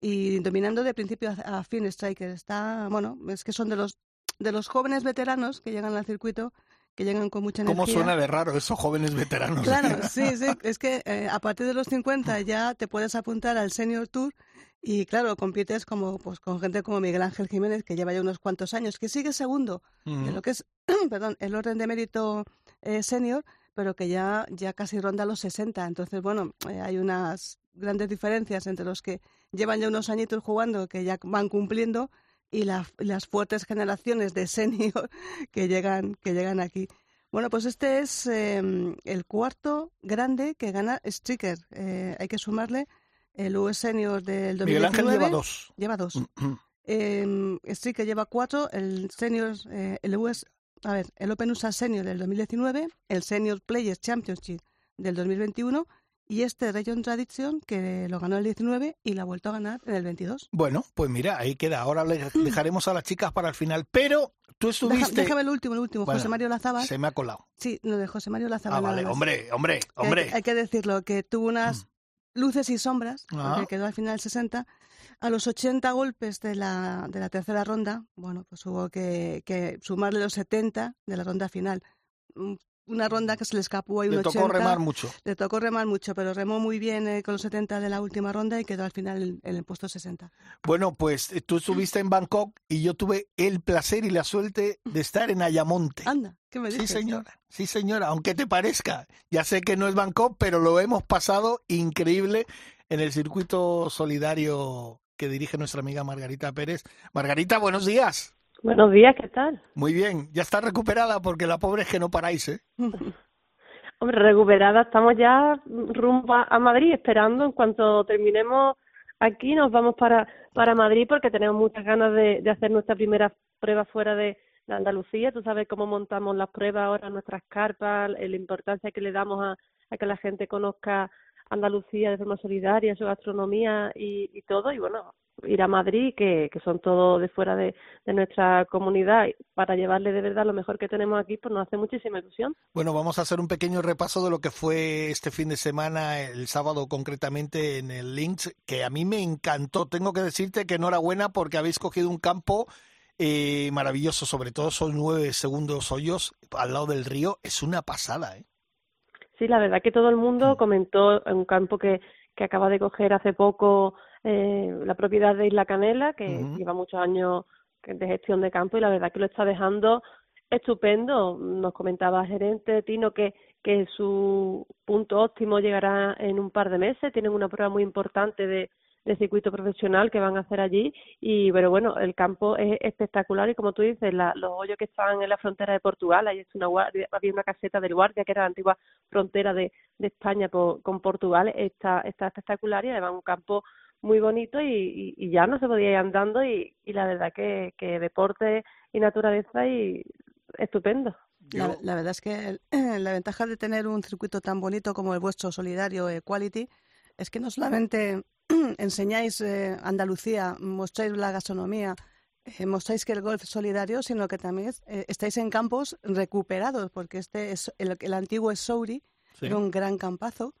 y dominando de principio a, a fin Striker. Está, bueno, es que son de los de los jóvenes veteranos que llegan al circuito, que llegan con mucha energía. ¿Cómo suena de raro esos jóvenes veteranos? Claro, sí, sí. Es que eh, a partir de los 50 ya te puedes apuntar al Senior Tour y claro, compites como pues con gente como Miguel Ángel Jiménez, que lleva ya unos cuantos años, que sigue segundo de Ujú. lo que es perdón, el orden de mérito eh, senior, pero que ya, ya casi ronda los 60. Entonces, bueno, eh, hay unas grandes diferencias entre los que llevan ya unos añitos jugando, que ya van cumpliendo, y la- las fuertes generaciones de senior que llegan, que llegan aquí. Bueno, pues este es eh, el cuarto grande que gana Stricker. Eh, hay que sumarle el US Senior del 2019. Miguel Ángel lleva dos. Lleva dos. Ujú. Eh, Stricker lleva cuatro, el Senior, eh, el US, a ver, el Open USA Senior del 2019, el Senior Players Championship del 2021 y este Region Tradition que lo ganó el 19 y lo ha vuelto a ganar en el 22. Bueno, pues mira, ahí queda. Ahora le dejaremos a las chicas para el final. Pero tú Deja- estuviste. déjame el último, el último, Bueno, José Mario Lazábal. Se me ha colado. Sí, no, de José Mario Lazábal. Ah, vale. Hombre, hombre, hay hombre. que- Hay, que decirlo, que tuvo unas luces y sombras, Ah. porque quedó al final 60. A los 80 golpes de la, de la tercera ronda, bueno, pues hubo que, que sumarle los 70 de la ronda final. Una ronda que se le escapó ahí un Le tocó 80. remar mucho. Le tocó remar mucho, pero remó muy bien eh, con los 70 de la última ronda y quedó al final en, en el puesto 60. Bueno, pues eh, tú estuviste en Bangkok y yo tuve el placer y la suerte de estar en Ayamonte. Anda, ¿qué me Sí, dices? señora, sí, señora, aunque te parezca. Ya sé que no es Bangkok, pero lo hemos pasado increíble en el circuito solidario que dirige nuestra amiga Margarita Pérez. Margarita, buenos días. Buenos días, ¿qué tal? Muy bien, ya está recuperada porque la pobre es que no paráis, ¿eh? Hombre, recuperada, estamos ya rumbo a Madrid, esperando en cuanto terminemos aquí, nos vamos para, para Madrid porque tenemos muchas ganas de, de hacer nuestra primera prueba fuera de, de Andalucía. Tú sabes cómo montamos las pruebas ahora, nuestras carpas, la importancia que le damos a, a que la gente conozca Andalucía de forma solidaria, su gastronomía y, todo. Y bueno, ir a Madrid, que, son todos de fuera de, nuestra comunidad, para llevarle de verdad lo mejor que tenemos aquí, pues nos hace muchísima ilusión. Bueno, vamos a hacer un pequeño repaso de lo que fue este fin de semana, el sábado concretamente en el Lynx, que a mí me encantó. Tengo que decirte que enhorabuena porque habéis cogido un campo eh, maravilloso, sobre todo son nueve segundos hoyos al lado del río. Es una pasada, ¿eh? Sí, la verdad que todo el mundo comentó en un campo que, que acaba de coger hace poco eh, la propiedad de Isla Canela, que lleva muchos años de gestión de campo y la verdad que lo está dejando estupendo. Nos comentaba el gerente Tino que, que su punto óptimo llegará en un par de meses. Tienen una prueba muy importante de, de circuito profesional que van a hacer allí. Y pero bueno el campo es espectacular y como tú dices la- los hoyos que están en la frontera de Portugal ahí es una guardia, había una caseta del guardia que era la antigua frontera de, de España por- con Portugal está está espectacular y además un campo muy bonito y, y, y ya no se podía ir andando y, y la verdad que, que deporte y naturaleza y estupendo. La, verdad es que el- la ventaja de tener un circuito tan bonito como el vuestro solidario Equality es que no solamente enseñáis eh, Andalucía, mostráis la gastronomía, eh, mostráis que el golf es solidario, sino que también eh, estáis en campos recuperados, porque este es el, el antiguo es Souri, Sí. era un gran campazo,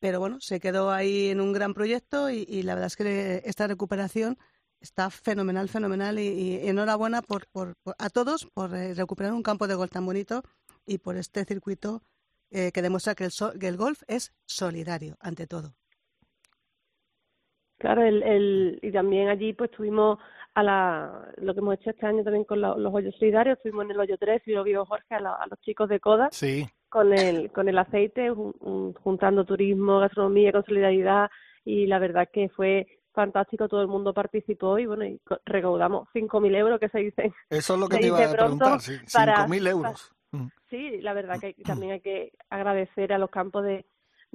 pero bueno, se quedó ahí en un gran proyecto y, y la verdad es que esta recuperación está fenomenal, fenomenal y, y enhorabuena por, por, por- a todos por eh, recuperar un campo de golf tan bonito y por este circuito que demuestra que el, so- que el golf es solidario ante todo. Claro, el, el, y también allí pues tuvimos a la, lo que hemos hecho este año también con la- los hoyos solidarios, estuvimos en el hoyo 3 y lo vio Jorge a, la- a los chicos de CODA Sí, con el, con el aceite, un- juntando turismo, gastronomía con solidaridad y la verdad que fue fantástico, todo el mundo participó y bueno, y recaudamos 5.000 euros que se dicen. Eso es lo que te iba a preguntar, sí, para- 5.000 euros. Mm. Sí, la verdad que también hay que agradecer a los campos de,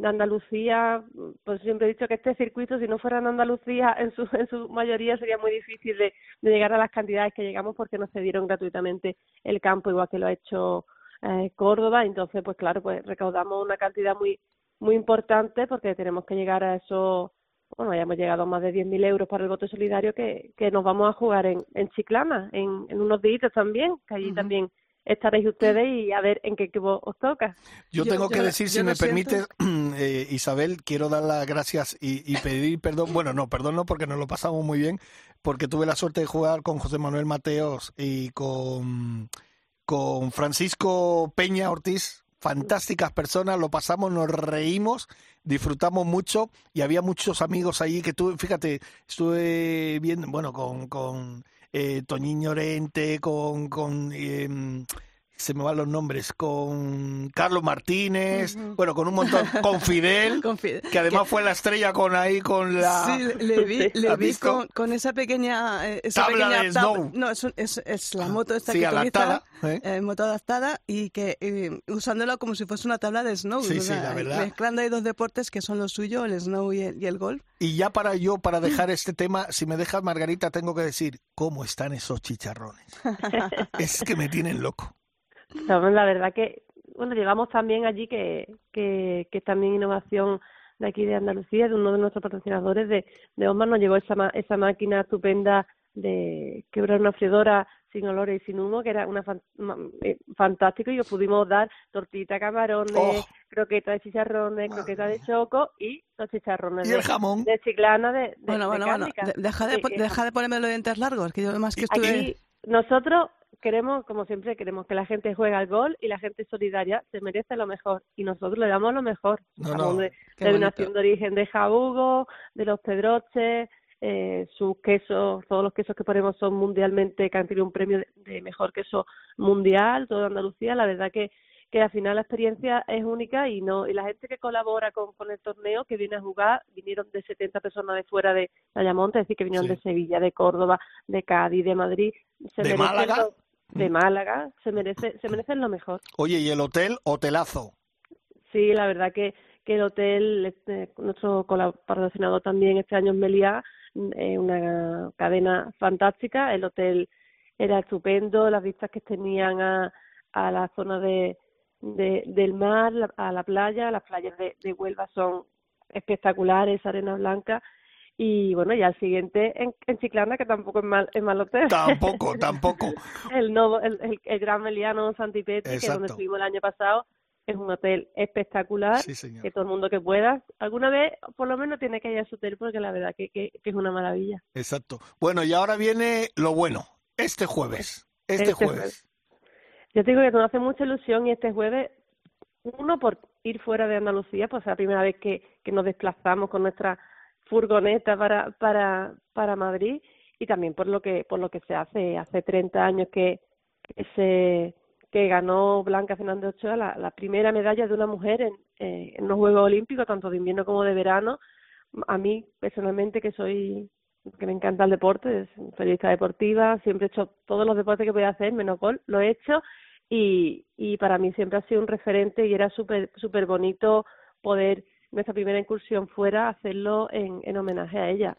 de Andalucía, pues siempre he dicho que este circuito, si no fuera en Andalucía, en su, en su mayoría sería muy difícil de, de llegar a las cantidades que llegamos porque nos cedieron gratuitamente el campo, igual que lo ha hecho eh, Córdoba. Entonces, pues claro, pues recaudamos una cantidad muy muy importante porque tenemos que llegar a eso, bueno, ya hemos llegado a más de 10.000 euros para el voto solidario que, que nos vamos a jugar en, en Chiclana, en, en unos días también, que allí también estaréis ustedes y a ver en qué equipo os toca. Yo, Yo- tengo que yo- decir, yo si me siento. permite, eh, Isabel, quiero dar las gracias y, y pedir perdón. Bueno, no, perdón no, porque nos lo pasamos muy bien, porque tuve la suerte de jugar con José Manuel Mateos y con, con Francisco Peña Ortiz. Fantásticas personas, lo pasamos, nos reímos, disfrutamos mucho y había muchos amigos allí que tuve, fíjate, estuve viendo, bueno, con, con eh, Toñín Llorente, con, con em, se me van los nombres, con Carlos Martínez, bueno, con un montón, con Fidel, que además fue la estrella con ahí, con la... Sí, le- vi, le ¿Has vi con, con esa pequeña, eh, esa Tabla pequeña de Snow. No, es, es, es la moto esta sí, que adaptada. utiliza, ¿eh? eh, moto adaptada y que eh, usándola como si fuese una tabla de snow. Sí, o sí, la verdad. Mezclando ahí dos deportes que son lo suyo, el snow y el, y el golf. Y ya para yo, para dejar este tema, si me dejas, Margarita, tengo que decir, ¿cómo están esos chicharrones? es que me tienen loco. La verdad que, bueno, llevamos también allí que, que, que también innovación de aquí de Andalucía, de uno de nuestros patrocinadores de, de Osmar, nos llevó esa, ma- esa máquina estupenda de quebrar una freidora sin olores y sin humo, que era una fan- eh, fantástico y os pudimos dar tortita, camarones, Oh. croqueta de chicharrones, Madre croqueta de choco y los chicharrones Y de, el jamón. de chiclana de, de, Bueno, de bueno, bueno. Deja de, Sí, el deja de ponerme los dientes largos, que yo además que estuve... Aquí nosotros queremos, como siempre, queremos que la gente juegue al gol y la gente solidaria se merece lo mejor y nosotros le damos lo mejor. No, de denominación bonito. de origen de Jabugo, de los Pedroches, eh, sus quesos, todos los quesos que ponemos son mundialmente, que han tenido un premio de, de mejor queso mundial, todo Andalucía. La verdad que que al final la experiencia es única y no y la gente que colabora con, con el torneo que viene a jugar vinieron de 70 personas de fuera de Ayamonte, es decir, que vinieron Sí. de Sevilla, de Córdoba, de Cádiz, de Madrid, se ¿De Málaga? De. Málaga, se merece se merecen lo mejor. Oye, y el hotel, hotelazo. Sí, la verdad que, que el hotel, este, nuestro patrocinador también este año es Meliá, eh, una cadena fantástica. El hotel era estupendo, las vistas que tenían a, a la zona de, de, del mar, a la playa, las playas de, de Huelva son espectaculares, arena blanca. Y bueno, ya el siguiente en, en Chiclana, que tampoco es mal, es mal hotel. Tampoco, tampoco. el, novo, el, el, el Gran Meliano Santipetri, que es donde Exacto. estuvimos el año pasado, es un hotel espectacular, Sí, señor. que todo el mundo que pueda, alguna vez por lo menos tiene que ir a su hotel porque la verdad que, que, que es una maravilla. Exacto. Bueno, y ahora viene lo bueno. Este jueves. Este, Este jueves. jueves. Yo te digo que nos hace mucha ilusión y este jueves, uno por ir fuera de Andalucía, pues es la primera vez que, que nos desplazamos con nuestra furgoneta para, para, para Madrid y también por lo que por lo que se hace. Hace 30 años que, que se que ganó Blanca Fernández Ochoa la, primera medalla de una mujer en, eh, en los Juegos Olímpicos tanto de invierno como de verano. A mí personalmente que soy que me encanta el deporte, es periodista deportiva, siempre he hecho todos los deportes que podía hacer, menos gol, lo he hecho. Y, y para mí siempre ha sido un referente y era súper súper bonito poder nuestra primera incursión fuera hacerlo en, en homenaje a ella.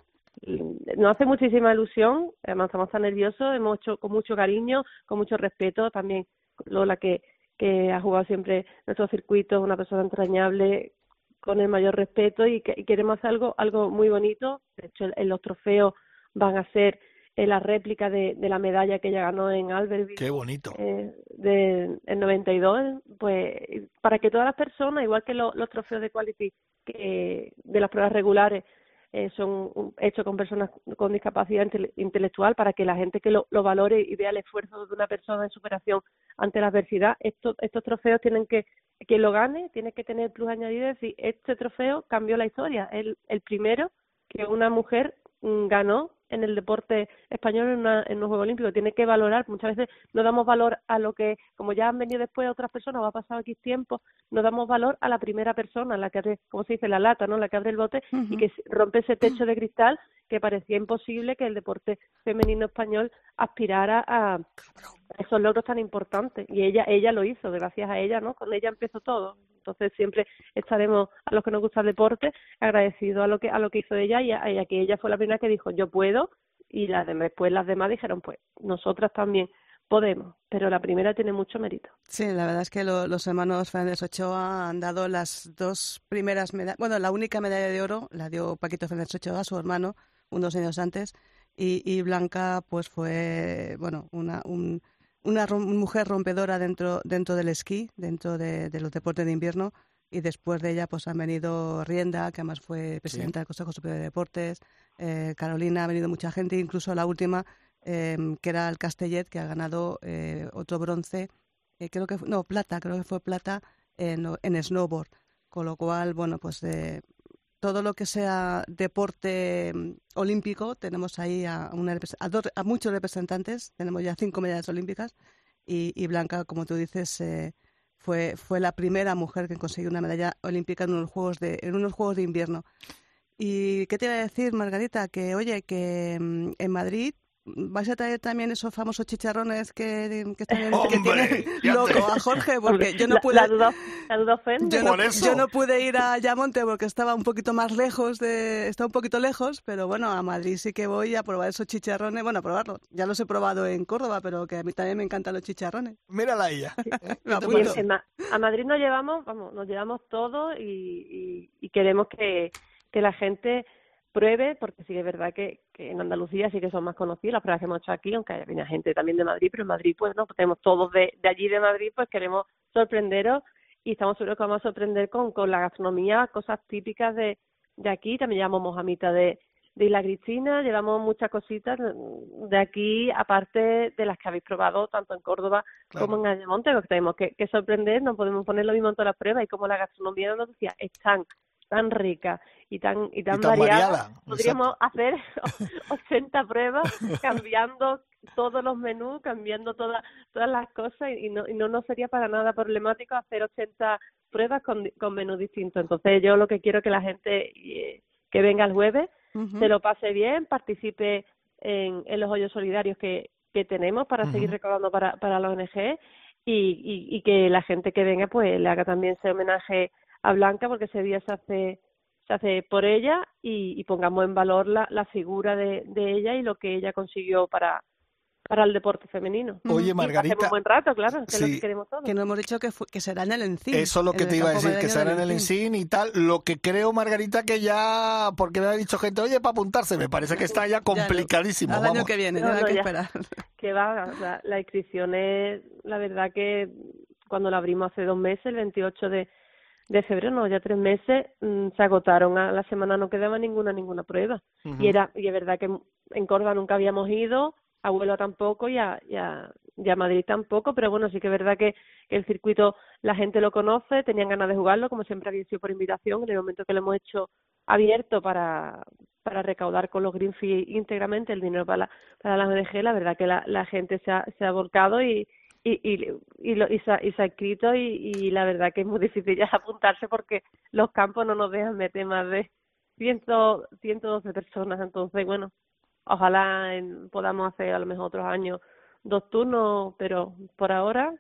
Nos hace muchísima ilusión, además estamos tan nerviosos, hemos hecho con mucho cariño, con mucho respeto, también Lola que, que ha jugado siempre nuestros circuitos, una persona entrañable, con el mayor respeto y, que, y queremos hacer algo, algo muy bonito. De hecho, el- los trofeos van a ser eh, la réplica de, de la medalla que ella ganó en Albertville Qué bonito. eh, de, en 92, pues para que todas las personas, igual que lo- los trofeos de quality que de las pruebas regulares eh, son hechos con personas con discapacidad intele- intelectual, para que la gente que lo, lo valore y vea el esfuerzo de una persona en superación ante la adversidad, estos, estos trofeos tienen que, quien lo gane, tiene que tener plus añadido, es decir, este trofeo cambió la historia, el, el primero que una mujer mm, ganó en el deporte español en, una, en un Juego Olímpico. Tiene que valorar, muchas veces no damos valor a lo que, como ya han venido después otras personas o ha pasado aquí tiempo, no damos valor a la primera persona, la que abre, como se dice, la lata, ¿no? La que abre el bote y que rompe ese techo de cristal que parecía imposible que el deporte femenino español aspirara a esos logros tan importantes. Y ella, ella lo hizo, gracias a ella, ¿no? Con ella empezó todo. Entonces siempre estaremos a los que nos gusta el deporte agradecidos a lo que a lo que hizo ella y a, a que ella fue la primera que dijo yo puedo y las después las demás dijeron pues nosotras también podemos, pero la primera tiene mucho mérito. Sí, la verdad es que lo- los hermanos Fernández Ochoa han dado las dos primeras medallas, bueno, la única medalla de oro la dio Paquito Fernández Ochoa, su hermano, unos años antes, y, y Blanca pues fue, bueno, una, un- una rom- mujer rompedora dentro, dentro del esquí, dentro de, de los deportes de invierno, y después de ella pues han venido Rienda, que además fue presidenta del Consejo Superior de Deportes, eh, Carolina, ha venido mucha gente, incluso la última, eh, que era el Castellet, que ha ganado eh, otro bronce, eh, creo que no, plata, creo que fue plata en, en snowboard. Con lo cual, bueno, pues eh, todo lo que sea deporte mm, olímpico, tenemos ahí a, una, a, dos- a muchos representantes, tenemos ya cinco medallas olímpicas y, Blanca, como tú dices, eh, fue, fue la primera mujer que consiguió una medalla olímpica en unos juegos de, en unos juegos de invierno. ¿Y qué te iba a decir, Margarita? Que, oye, que mm, en Madrid vais a traer también esos famosos chicharrones que, que, están en- que tienen loco a Jorge, porque yo no pude... la, duda, la duda. Yo no, yo pude ir a Yamonte porque estaba un poquito más lejos de, estaba un poquito lejos, pero bueno, a Madrid sí que voy a probar esos chicharrones, bueno, a probarlos. Ya los he probado en Córdoba, pero que a mí también me encantan los chicharrones. Mírala ella. Ma- a Madrid nos llevamos, vamos, nos llevamos todo y, y- y queremos que, que la gente pruebe, porque sí que es verdad que, que en Andalucía sí que son más conocidas las pruebas que hemos hecho aquí, aunque viene gente también de Madrid, pero en Madrid pues no, pues tenemos todos de, de allí de Madrid, pues queremos sorprenderos y estamos seguros que vamos a sorprender con, con la gastronomía, cosas típicas de, de aquí, también llevamos mojamita de, de Isla Cristina, llevamos muchas cositas de aquí, aparte de las que habéis probado tanto en Córdoba Claro. como en Ayamonte, que tenemos que, que sorprender, no podemos poner lo mismo en todas las pruebas y como la gastronomía de Andalucía es tan, tan rica y tan, y tan, tan variada, variada, podríamos hacer 80 pruebas cambiando todos los menús, cambiando todas todas las cosas y no, y no nos sería para nada problemático hacer 80 pruebas con, con menús distintos. Entonces yo lo que quiero es que la gente eh, que venga el jueves se lo pase bien, participe en, en los hoyos solidarios que, que tenemos para seguir Ujú. recaudando para, para la ONG y, y, y que la gente que venga pues le haga también ese homenaje a Blanca porque ese día se hace se hace por ella y, y pongamos en valor la, la figura de, de ella y lo que ella consiguió para para el deporte femenino. Oye, Y Margarita. pasemos un buen rato, claro, que es lo Sí. que queremos todos. Que no hemos dicho que, que será en el Encín. Eso es lo que te iba a decir, que será en el Encín y tal. Lo que creo, Margarita, que ya, porque me ha dicho gente, oye, para apuntarse, me parece que está ya no. complicadísimo. Al año vamos. que viene, No, no hay no, que ya. esperar. que va, o sea, la inscripción es, la verdad que cuando la abrimos hace dos meses, el 28 de, de febrero, no, ya tres meses, mm, se agotaron. A la semana no quedaba ninguna, ninguna prueba. Y era y es verdad que en Córdoba nunca habíamos ido, a Huelva tampoco y a, y a, y a Madrid tampoco, pero bueno, sí que es verdad que, que el circuito la gente lo conoce, tenían ganas de jugarlo, como siempre había sido por invitación, en el momento que lo hemos hecho abierto para, para recaudar con los Green Fee íntegramente el dinero para la, para la ONG, la verdad que la, la gente se ha, se ha volcado y, y, y, y, lo- y se, ha, y se ha inscrito y, y la verdad que es muy difícil ya apuntarse porque los campos no nos dejan meter más de 100, 112 personas, entonces bueno, ojalá en- podamos hacer a lo mejor otros años dos turnos, pero por ahora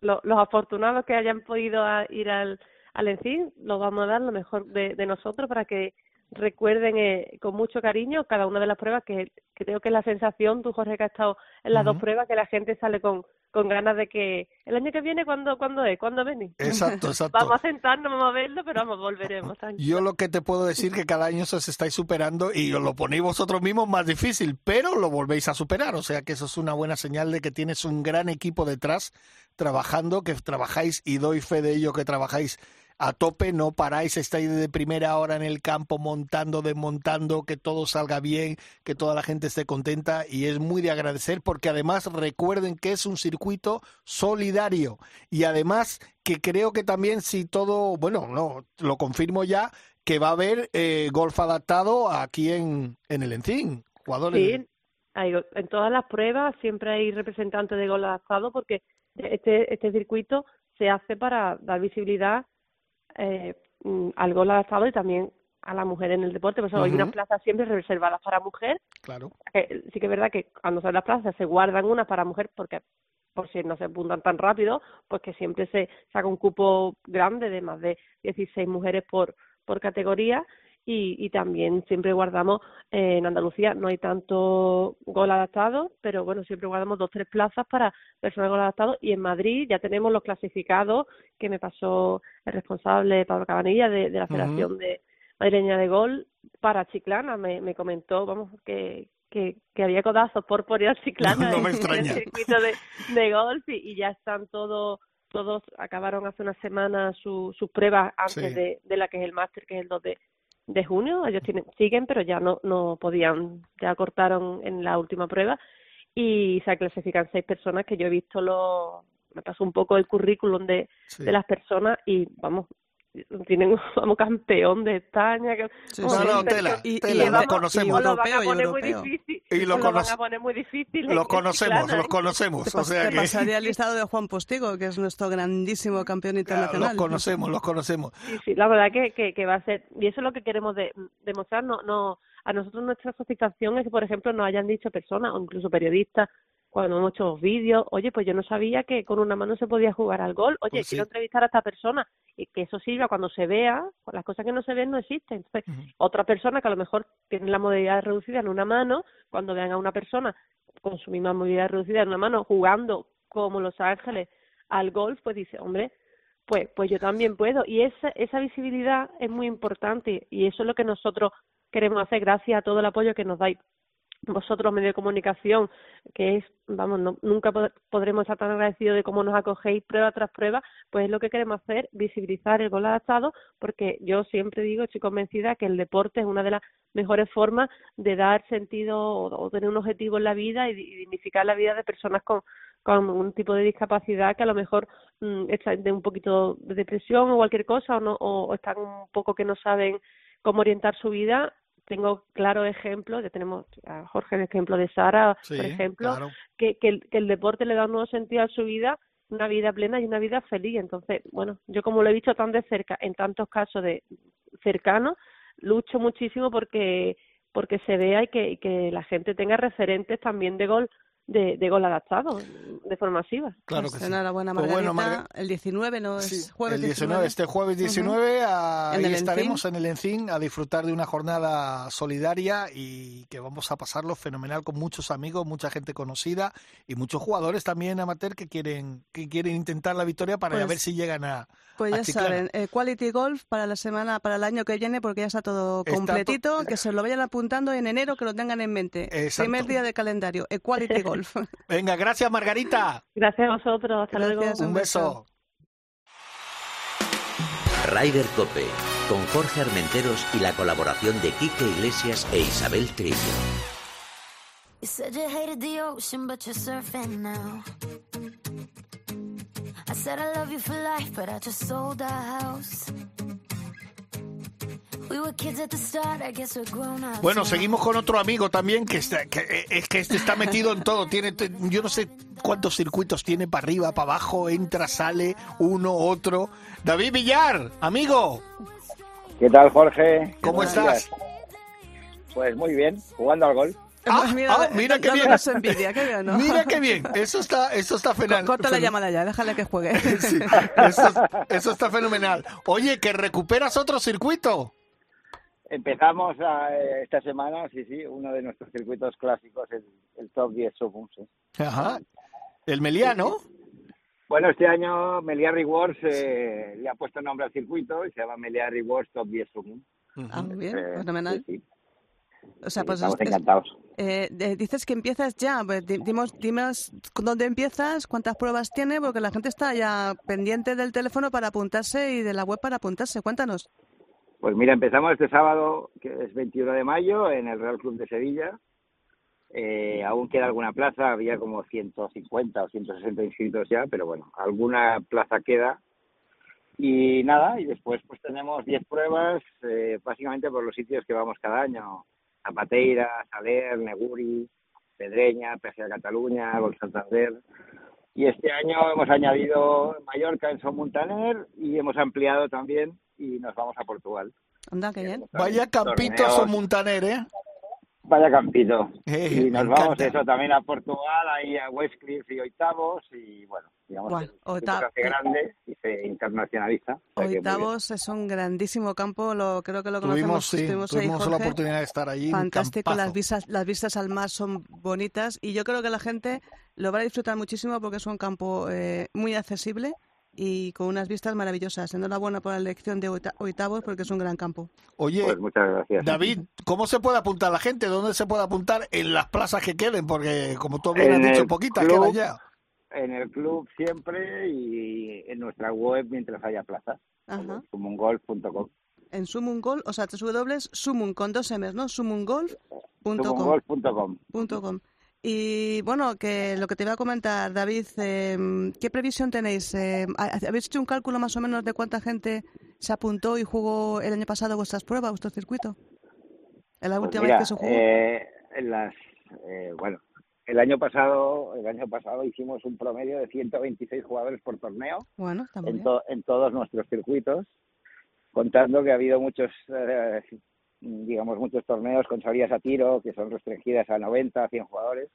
lo- los afortunados que hayan podido a- ir al, al ENCIN, los vamos a dar lo mejor de, de nosotros para que recuerden eh, con mucho cariño cada una de las pruebas, que, que creo que es la sensación, tú Jorge que has estado en las dos pruebas, que la gente sale con, con ganas de que el año que viene, ¿cuándo, ¿cuándo es? ¿Cuándo venís? Exacto, exacto. Vamos a sentarnos, vamos a verlo, pero vamos, volveremos. tranquilo. Yo lo que te puedo decir que cada año se os estáis superando y os lo ponéis vosotros mismos más difícil, pero lo volvéis a superar. O sea que eso es una buena señal de que tienes un gran equipo detrás trabajando, que trabajáis y doy fe de ello que trabajáis a tope, no paráis, estáis de primera hora en el campo montando, desmontando, que todo salga bien, que toda la gente esté contenta y es muy de agradecer porque además recuerden que es un circuito solidario y además que creo que también si todo, bueno, no, lo confirmo ya, que va a haber eh, golf adaptado aquí en, en el Encín. jugadores. Sí, en todas las pruebas siempre hay representantes de gol adaptado porque este, este circuito se hace para dar visibilidad eh, mm, al gol adaptado y también a la mujer en el deporte. Por eso hay unas plazas siempre reservadas para mujer. Claro. que sí que es verdad que cuando son las plazas se guardan unas para mujer porque por si no se apuntan tan rápido, pues que siempre se saca un cupo grande de más de 16 mujeres por, por categoría y, y también siempre guardamos eh, en Andalucía no hay tanto gol adaptado, pero bueno, siempre guardamos dos tres plazas para personas gol adaptado y en Madrid ya tenemos los clasificados que me pasó el responsable Pablo Cabanilla de, de la. Federación de Madrileña de Gol para Chiclana, me, me comentó, vamos, que, que, que había codazos por poner Chiclana No me en, el circuito de, de golf y, y ya están todos todos acabaron hace una semana su- sus pruebas antes Sí. de, de la que es el máster que es el 2 de, de junio ellos tienen siguen pero ya no no podían ya cortaron en la última prueba y se clasifican seis personas que yo he visto los me pasó un poco el currículum de, Sí. de las personas y vamos tienen vamos campeón de España que Sí, No, no, tela, y- tela, y conocemos. os lo van Europeo a y poner muy europeo. difícil Y lo os lo van conoce- a poner muy difícil en- Los en conocemos, los conocemos. O pas- sea que pasaría el listado de Juan Postigo, que es nuestro grandísimo campeón Claro, internacional. los conocemos, los conocemos. Sí, sí, la verdad que, que, que va a ser, y eso es lo que queremos de- demostrar, no, no, a nosotros nuestra satisfacción es que, por ejemplo, nos hayan dicho personas, o incluso periodistas, cuando hemos hecho vídeos, oye, pues yo no sabía que con una mano se podía jugar al gol, oye, Pues sí. quiero entrevistar a esta persona, y que eso sirva cuando se vea, las cosas que no se ven no existen. Entonces, otra persona que a lo mejor tiene la movilidad reducida en una mano, cuando vean a una persona con su misma movilidad reducida en una mano jugando como Los Ángeles al golf, pues dice, hombre, pues pues yo también puedo y esa esa visibilidad es muy importante y eso es lo que nosotros queremos hacer gracias a todo el apoyo que nos dais vosotros medios de comunicación que es vamos no- nunca pod- podremos estar tan agradecidos de cómo nos acogéis prueba tras prueba pues es lo que queremos hacer visibilizar el gol adaptado porque yo siempre digo estoy convencida que el deporte es una de las mejores formas de dar sentido o, tener un objetivo en la vida y, y dignificar la vida de personas con con un tipo de discapacidad que a lo mejor mm, están de un poquito de depresión o cualquier cosa o no o, o están un poco que no saben cómo orientar su vida tengo claros ejemplos ya tenemos a Jorge el ejemplo de Sara Sí, por ejemplo claro. que, que, el, que el deporte le da un nuevo sentido a su vida una vida plena y una vida feliz entonces bueno yo como lo he visto tan de cerca en tantos casos de cercanos lucho muchísimo porque porque se vea y que, y que la gente tenga referentes también de gol de, de gol adaptado de forma masiva Claro Pues que sí. enhorabuena, Pues bueno, Marga- El 19, ¿no? Sí, Es jueves el 19, 19. este jueves Ujú. 19, ah, En ahí el estaremos en el Encín a disfrutar de una jornada solidaria y que vamos a pasarlo fenomenal con muchos amigos, mucha gente conocida y muchos jugadores también amateur que quieren que quieren intentar la victoria para Pues- ver si llegan a Pues a ya Chiclana. saben, eh, Quality Golf para la semana, para el año que viene, porque ya está todo Está to- completito, que se lo vayan apuntando en enero, que lo tengan en mente. Exacto. Primer día de calendario, Equality Golf. Venga, gracias Margarita. gracias a vosotros hasta luego Gracias. Un Un beso. Ryder Cope, con Jorge Armenteros y la colaboración de Quique Iglesias e Isabel Trillo. You said you hated the ocean, but you're surfing now. I said I love you for life, but I just sold our house. Bueno, seguimos con otro amigo también que, está, que eh, es que este está metido en todo. Tiene, yo no sé cuántos circuitos tiene para arriba, para abajo, entra, sale, uno, otro. David Villar, amigo, ¿Qué tal, Jorge? ¿cómo Buenos estás? días. Pues muy bien, jugando al golf. Ah, ah, mira qué bien. envidia, qué bien, ¿no? Mira qué bien, eso está, eso está fenomenal. Corta la llamada ya, déjale que juegue. Sí, eso, eso está fenomenal. Oye, que recuperas otro circuito. Empezamos a, eh, esta semana, sí, sí, uno de nuestros circuitos clásicos, el, el Top 10 Sufum, sí. Ajá. El Meliá, ¿no? Bueno, este año Meliá Rewards eh, le ha puesto nombre al circuito y se llama Meliá Rewards Top 10 Sufum. Ah, muy bien, Eh, fenomenal. sí, sí, O sea, pues estamos es- encantados. eh, eh, dices que empiezas ya. Pues, di- dimos, dimos dónde empiezas, cuántas pruebas tiene, porque la gente está ya pendiente del teléfono para apuntarse y de la web para apuntarse. Cuéntanos. Pues mira, empezamos este sábado, que es 21 de mayo, en el Real Club de Sevilla. Eh, aún queda alguna plaza, había como 150 o 160 inscritos ya, pero bueno, alguna plaza queda. Y nada, y después pues tenemos 10 pruebas, eh, básicamente por los sitios que vamos cada año. Zapateira, Saler, Neguri, Pedreña, PGA Cataluña, Gol Santander. Y este año hemos añadido Mallorca en Son Montaner y hemos ampliado también y nos vamos a Portugal. Anda, qué bien. Vaya campito son Montaner, ¿eh? Vaya campito. Eh, y nos vamos encanta. eso también a Portugal, ahí a Westcliff y Oitavos y bueno, digamos Buah, que se hace grande y se internacionaliza. o sea que muy bien. Oitavos es un grandísimo campo, lo creo que lo Tuvimos, conocemos. sí, estuvimos ahí, tuvimos la oportunidad de estar allí. Fantástico, las vistas, las vistas al mar son bonitas y yo creo que la gente lo va a disfrutar muchísimo porque es un campo eh, muy accesible y con unas vistas maravillosas. Enhorabuena por la elección de Oitavos porque es un gran campo. Oye, Pues muchas gracias. David, ¿cómo se puede apuntar la gente? ¿Dónde se puede apuntar? En las plazas que queden, porque como tú bien has dicho, poquitas quedan ya. En el club siempre y en nuestra web mientras haya plazas, Ajá. sumungolf.com. En Sumungol, o sea, www.sumun con dos M's, ¿no? Sumungolf.com. Sumungolf.com. Y bueno, que lo que te iba a comentar, David, eh, ¿qué previsión tenéis? Eh, ¿ha- ¿Habéis hecho un cálculo más o menos de cuánta gente se apuntó y jugó el año pasado vuestras pruebas, vuestro circuito? En la Pues última mira, vez que se jugó. eh, en las, eh, bueno, el año pasado, el año pasado hicimos un promedio de 126 jugadores por torneo bueno, en, to- en todos nuestros circuitos, contando que ha habido muchos, eh, digamos, muchos torneos con salidas a tiro que son restringidas a 90, 100 jugadores.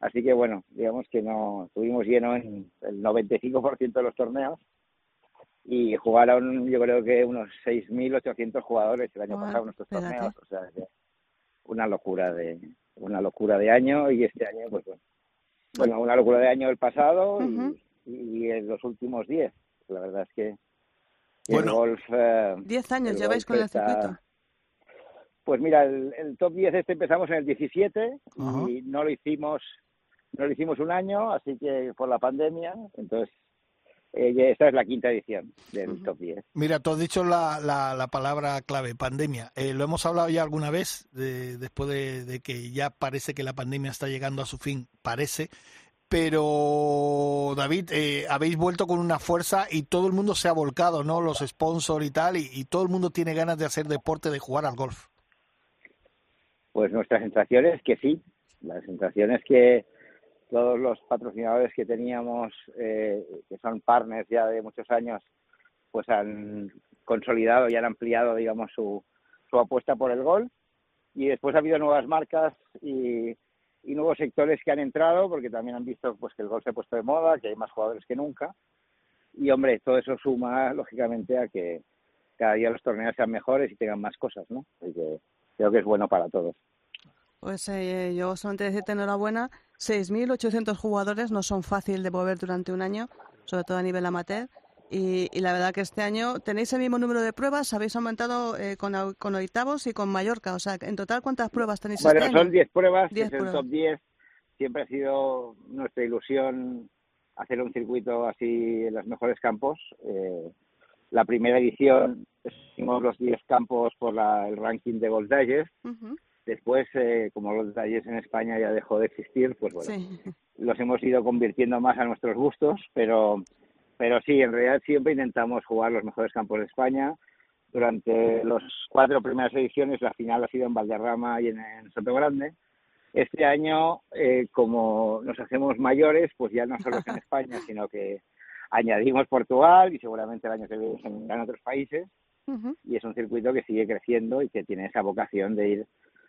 Así que bueno, digamos que no estuvimos lleno en el 95% de los torneos y jugaron yo creo que unos 6.800 jugadores el año Bueno, pasado en nuestros espérate. torneos, o sea una locura de una locura de año y este año pues bueno, bueno una locura de año el pasado y, y en los últimos 10 la verdad es que, Bueno. el golf eh, Diez años lleváis con el circuito. Pues mira, el, el top 10 este empezamos en el 17 Ajá. y no lo hicimos no lo hicimos un año, así que por la pandemia, entonces eh, esta es la quinta edición del top 10. Mira, tú has dicho la, la, la palabra clave, pandemia. Eh, lo hemos hablado ya alguna vez, de- después de, de que ya parece que la pandemia está llegando a su fin, parece. Pero, David, eh, habéis vuelto con una fuerza y todo el mundo se ha volcado, ¿no? Los sponsors y tal, y, y todo el mundo tiene ganas de hacer deporte, de jugar al golf. Pues nuestra sensación es que sí, la sensación es que todos los patrocinadores que teníamos, eh, que son partners ya de muchos años, pues han consolidado y han ampliado, digamos, su, su apuesta por el golf. Y después ha habido nuevas marcas y, y nuevos sectores que han entrado, porque también han visto pues que el golf se ha puesto de moda, que hay más jugadores que nunca. Y hombre, todo eso suma, lógicamente, a que cada día los torneos sean mejores y tengan más cosas, ¿no? Así que creo que es bueno para todos. Pues eh, yo solamente decirte enhorabuena. 6.800 jugadores no son fácil de mover durante un año, sobre todo a nivel amateur. Y, y la verdad que este año tenéis el mismo número de pruebas, habéis aumentado eh, con, con Oitavos y con Mallorca. O sea, en total, ¿cuántas pruebas tenéis Bueno, este son 10 pruebas, 10 es el top 10. Siempre ha sido nuestra ilusión hacer un circuito así en los mejores campos. Eh, la primera edición hicimos los 10 campos por la- el ranking de Gold Digest. Ujú, Después, eh, como Gold Digest en España ya dejó de existir, pues bueno, Sí. los hemos ido convirtiendo más a nuestros gustos, pero, pero sí, en realidad siempre intentamos jugar los mejores campos de España. Durante las cuatro primeras ediciones, la final ha sido en Valderrama y en, en Soto Grande. Este año, eh, como nos hacemos mayores, pues ya no solo es en España, sino que añadimos Portugal y seguramente el año que viene en otros países. Y es un circuito que sigue creciendo y que tiene esa vocación de ir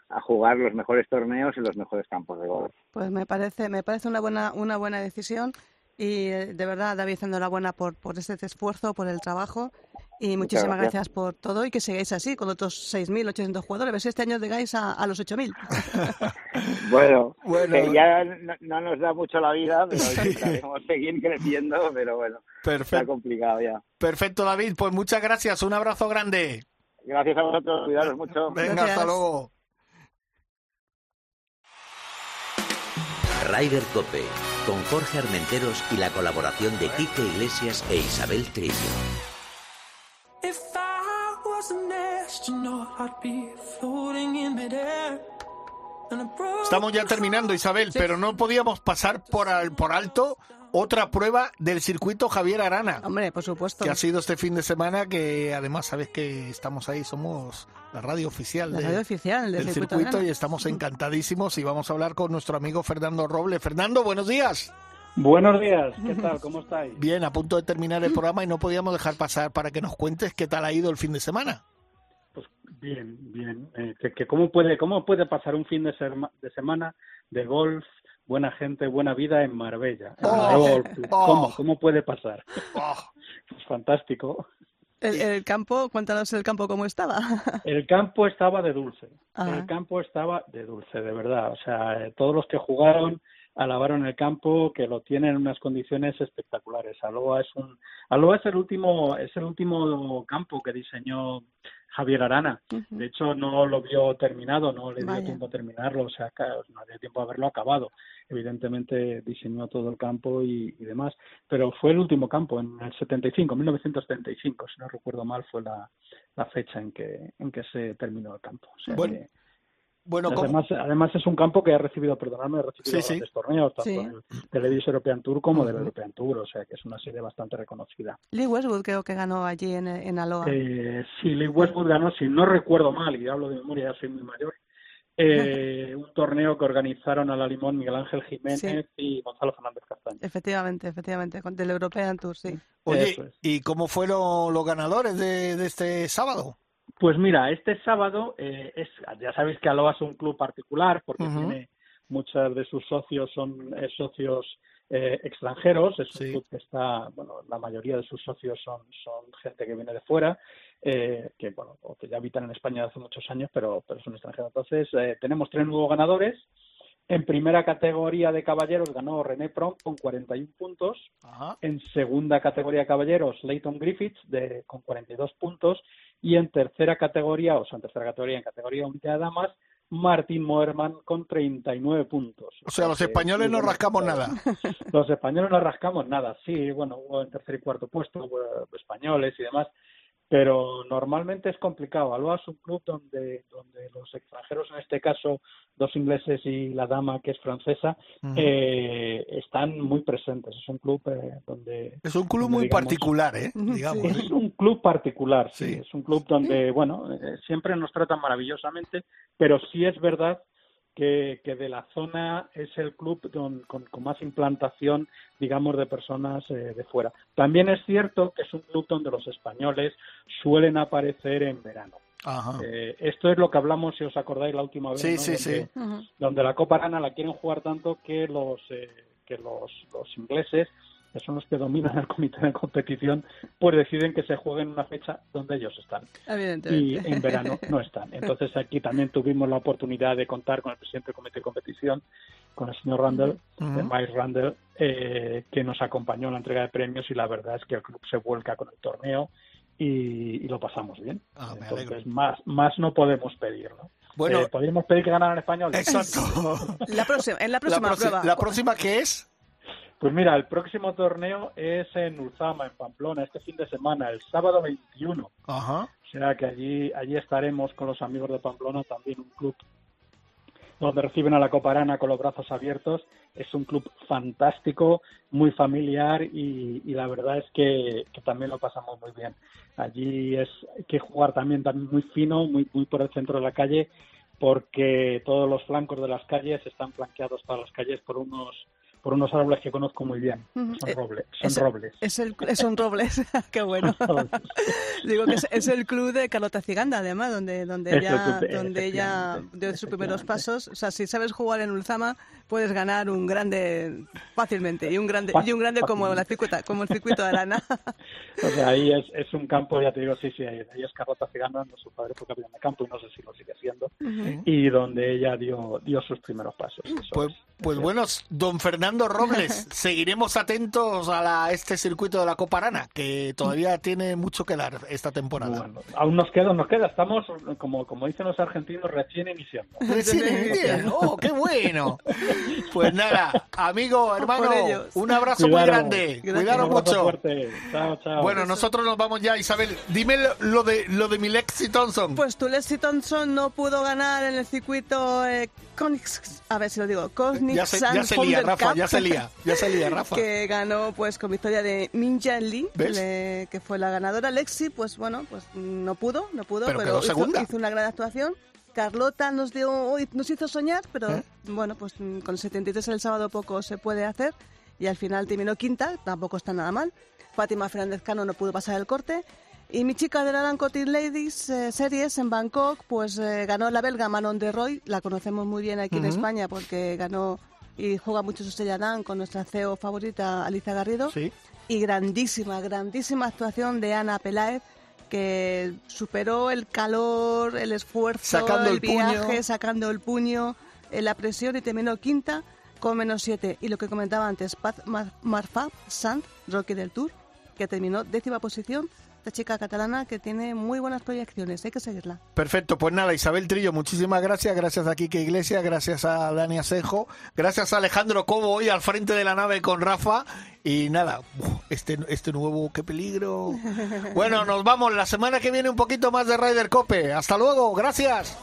a jugar los mejores torneos en los mejores campos de golf. Pues me parece, me parece una buena, una buena decisión y eh, de verdad, David, enhorabuena por, por este esfuerzo, por el trabajo y muchísimas gracias. gracias. por todo y que sigáis así con otros 6.800 jugadores. A ver si este año llegáis a, a los 8.000. Bueno, Bueno. que ya no, no nos da mucho la vida, pero intentaremos seguir creciendo, pero bueno, está Perfecto, complicado ya. perfecto, David. Pues muchas gracias, un abrazo grande. Gracias a vosotros, cuidaros mucho. Venga, Gracias. hasta luego. Rider Cope, con Jorge Armenteros y la colaboración de Quique Iglesias e Isabel Trillo. If I was an astronaut, I'd be floating in midair. And a broken Estamos ya terminando, Isabel, pero no podíamos pasar por, al- por alto otra prueba del circuito Javier Arana. Hombre, por supuesto. Que ha sido este fin de semana, que además sabes que estamos ahí, somos la radio oficial, La de- radio oficial del del circuito circuito y estamos encantadísimos y vamos a hablar con nuestro amigo Fernando Roble. Fernando, buenos días. Buenos días, ¿qué tal? ¿Cómo estáis? Bien, a punto de terminar el programa y no podíamos dejar pasar para que nos cuentes qué tal ha ido el fin de semana. Pues bien, bien. Eh, que, que cómo puede cómo puede pasar un fin de, serma- de semana de golf, buena gente, buena vida en Marbella? En Oh, oh. ¿Cómo? ¿Cómo puede pasar? Oh, Pues fantástico. El, el campo, cuéntanos el campo cómo estaba. El campo estaba de dulce. Ajá. El campo estaba de dulce, de verdad. O sea, eh, todos los que jugaron alabaron el campo, que lo tiene en unas condiciones espectaculares. Aloha es un, Aloha es el último, es el último campo que diseñó Javier Arana. De hecho, no lo vio terminado, no le dio Vaya. tiempo a terminarlo, o sea, no dio tiempo a haberlo acabado. Evidentemente diseñó todo el campo y, y demás, pero fue el último campo en el 75, 1975, si no recuerdo mal, fue la, la fecha en que en que se terminó el campo. O sea Bueno, que- bueno, ¿cómo? además, además es un campo que ha recibido, perdonadme, ha recibido Sí, sí. grandes torneos, tanto Sí. del del Ladies European Tour como del Ujú. European Tour, o sea que es una serie bastante reconocida. Lee Westwood creo que ganó allí en, en Aloha. Eh, sí, Lee Westwood ganó, si no recuerdo mal, y hablo de memoria, ya soy muy mayor, eh, un torneo que organizaron a la Limón Miguel Ángel Jiménez y Gonzalo Fernández Castaño. Efectivamente, efectivamente, del European Tour, sí. Oye, es. ¿y cómo fueron los ganadores de, de este sábado? Pues mira, este sábado eh, es, ya sabéis que Aloha es un club particular porque tiene muchos de sus socios son eh, socios eh, extranjeros, es un Sí. club que está, bueno, la mayoría de sus socios son, son gente que viene de fuera, eh, que bueno, o que ya habitan en España hace muchos años, pero, pero son extranjeros. Entonces, eh, tenemos tres nuevos ganadores. En primera categoría de caballeros ganó René Prom con 41 puntos. Ajá. En segunda categoría de caballeros, Leighton Griffiths de, con 42 puntos. Y en tercera categoría, o sea, en tercera categoría, en categoría única de damas, Martín Moerman con 39 puntos. O sea, los españoles no rascamos nada. Los españoles no rascamos nada. Sí, bueno, en tercer y cuarto puesto hubo españoles y demás, pero normalmente es complicado. Aloha es un club donde, donde los extranjeros, en este caso dos ingleses y la dama que es francesa, eh, están muy presentes. Es un club eh, donde Es un club donde, muy digamos, particular, ¿eh? Digamos. sí. es un club particular, sí. Sí. Es un club donde, bueno, eh, siempre nos tratan maravillosamente, pero sí es verdad que, que de la zona es el club don- con, con más implantación, digamos, de personas eh, de fuera. También es cierto que es un club donde los españoles suelen aparecer en verano. Ajá. Eh, esto es lo que hablamos, si os acordáis, la última vez, Sí, ¿no? sí, donde, sí. Donde la Copa Arana la quieren jugar tanto que los eh, que los, los ingleses que son los que dominan el comité de competición pues deciden que se juegue en una fecha donde ellos están y en verano no están entonces aquí también tuvimos la oportunidad de contar con el presidente del comité de competición con el señor Randall eh, Mike Randall eh, que nos acompañó en la entrega de premios y la verdad es que el club se vuelca con el torneo y, y lo pasamos bien Ah, entonces más más no podemos pedir ¿no? Bueno, Eh, podríamos pedir que ganaran españoles exacto. La próxima, en la próxima prueba. ¿La próxima qué es? Pues mira, el próximo torneo es en Ulzama, en Pamplona, este fin de semana, el sábado 21. Ajá. O sea que allí, allí estaremos con los amigos de Pamplona, también un club donde reciben a la Copa Arana con los brazos abiertos. Es un club fantástico, muy familiar y, y la verdad es que, que también lo pasamos muy bien. Allí es hay que jugar también, también muy fino, muy, muy por el centro de la calle, porque todos los flancos de las calles están flanqueados todas las calles por unos por unos árboles que conozco muy bien. Son Eh, robles. Son es- robles. Es el, son robles, qué bueno. Digo que es, es el club de Carlota Ciganda, además, donde, donde ella, club donde ella dio sus primeros pasos. O sea, si sabes jugar en Ulzama, puedes ganar un grande fácilmente. Y un grande, Fácil- y un grande como, la circuita, como el circuito de Arana. O sea, ahí es, es un campo, ya te digo, sí, sí, ahí ahí es Carlota Ciganda, su padre fue capitán de campo y no sé si lo sigue siendo, y donde ella dio, dio sus primeros pasos. eso Pues, es. pues bueno, don Fernando Robles, seguiremos atentos a la- este circuito de la Copa Arana, que todavía tiene mucho que dar esta temporada. Bueno, aún nos queda, nos queda, estamos, como, como dicen los argentinos, recién iniciando. Recién entiendo. ¡Oh, qué bueno! Pues nada, amigo, hermano, un abrazo muy grande. Cuidaros mucho. fuerte. Chao, chao. Bueno, nosotros nos vamos ya, Isabel. Dime lo- de lo de mi Lexi Thompson. Pues tu Leslie Thompson no pudo ganar en el circuito eh, Königs- a ver si lo digo, Ya se- ya se lía, Rafa, Cup. ya se lía, ya se lía, Rafa. que ganó pues con victoria de Minja Lee, le- que fue la ganadora. Lexi, pues bueno, pues no pudo, no pudo, Pero pero, hizo, segunda. hizo una gran actuación. Carlota nos dio, nos hizo soñar, pero ¿Eh? bueno, pues con 73 el sábado poco se puede hacer y al final terminó quinta, tampoco está nada mal. Fátima Fernández Cano no pudo pasar el corte. Y mi chica de la Lancotin Ladies eh, Series en Bangkok, pues eh, ganó la belga Manon de Roy, la conocemos muy bien aquí en Ujú. España porque ganó y juega mucho su Estrella Dan con nuestra CEO favorita Alicia Garrido. Sí. Y grandísima, grandísima actuación de Ana Peláez que superó el calor, el esfuerzo, Sacando el, el puño. viaje, sacando el puño, eh, la presión y terminó quinta con menos siete. Y lo que comentaba antes, Paz Mar- Marfa Rocky del Tour, que terminó décima posición. Esta chica catalana que tiene muy buenas proyecciones, hay que seguirla. Perfecto, pues nada, Isabel Trillo, muchísimas gracias, gracias a Quique Iglesias, gracias a Dani Asejo, gracias a Alejandro Cobo hoy al frente de la nave con Rafa y nada, este, este nuevo, qué peligro. Bueno, nos vamos la semana que viene un poquito más de Ryder Cope, hasta luego, gracias.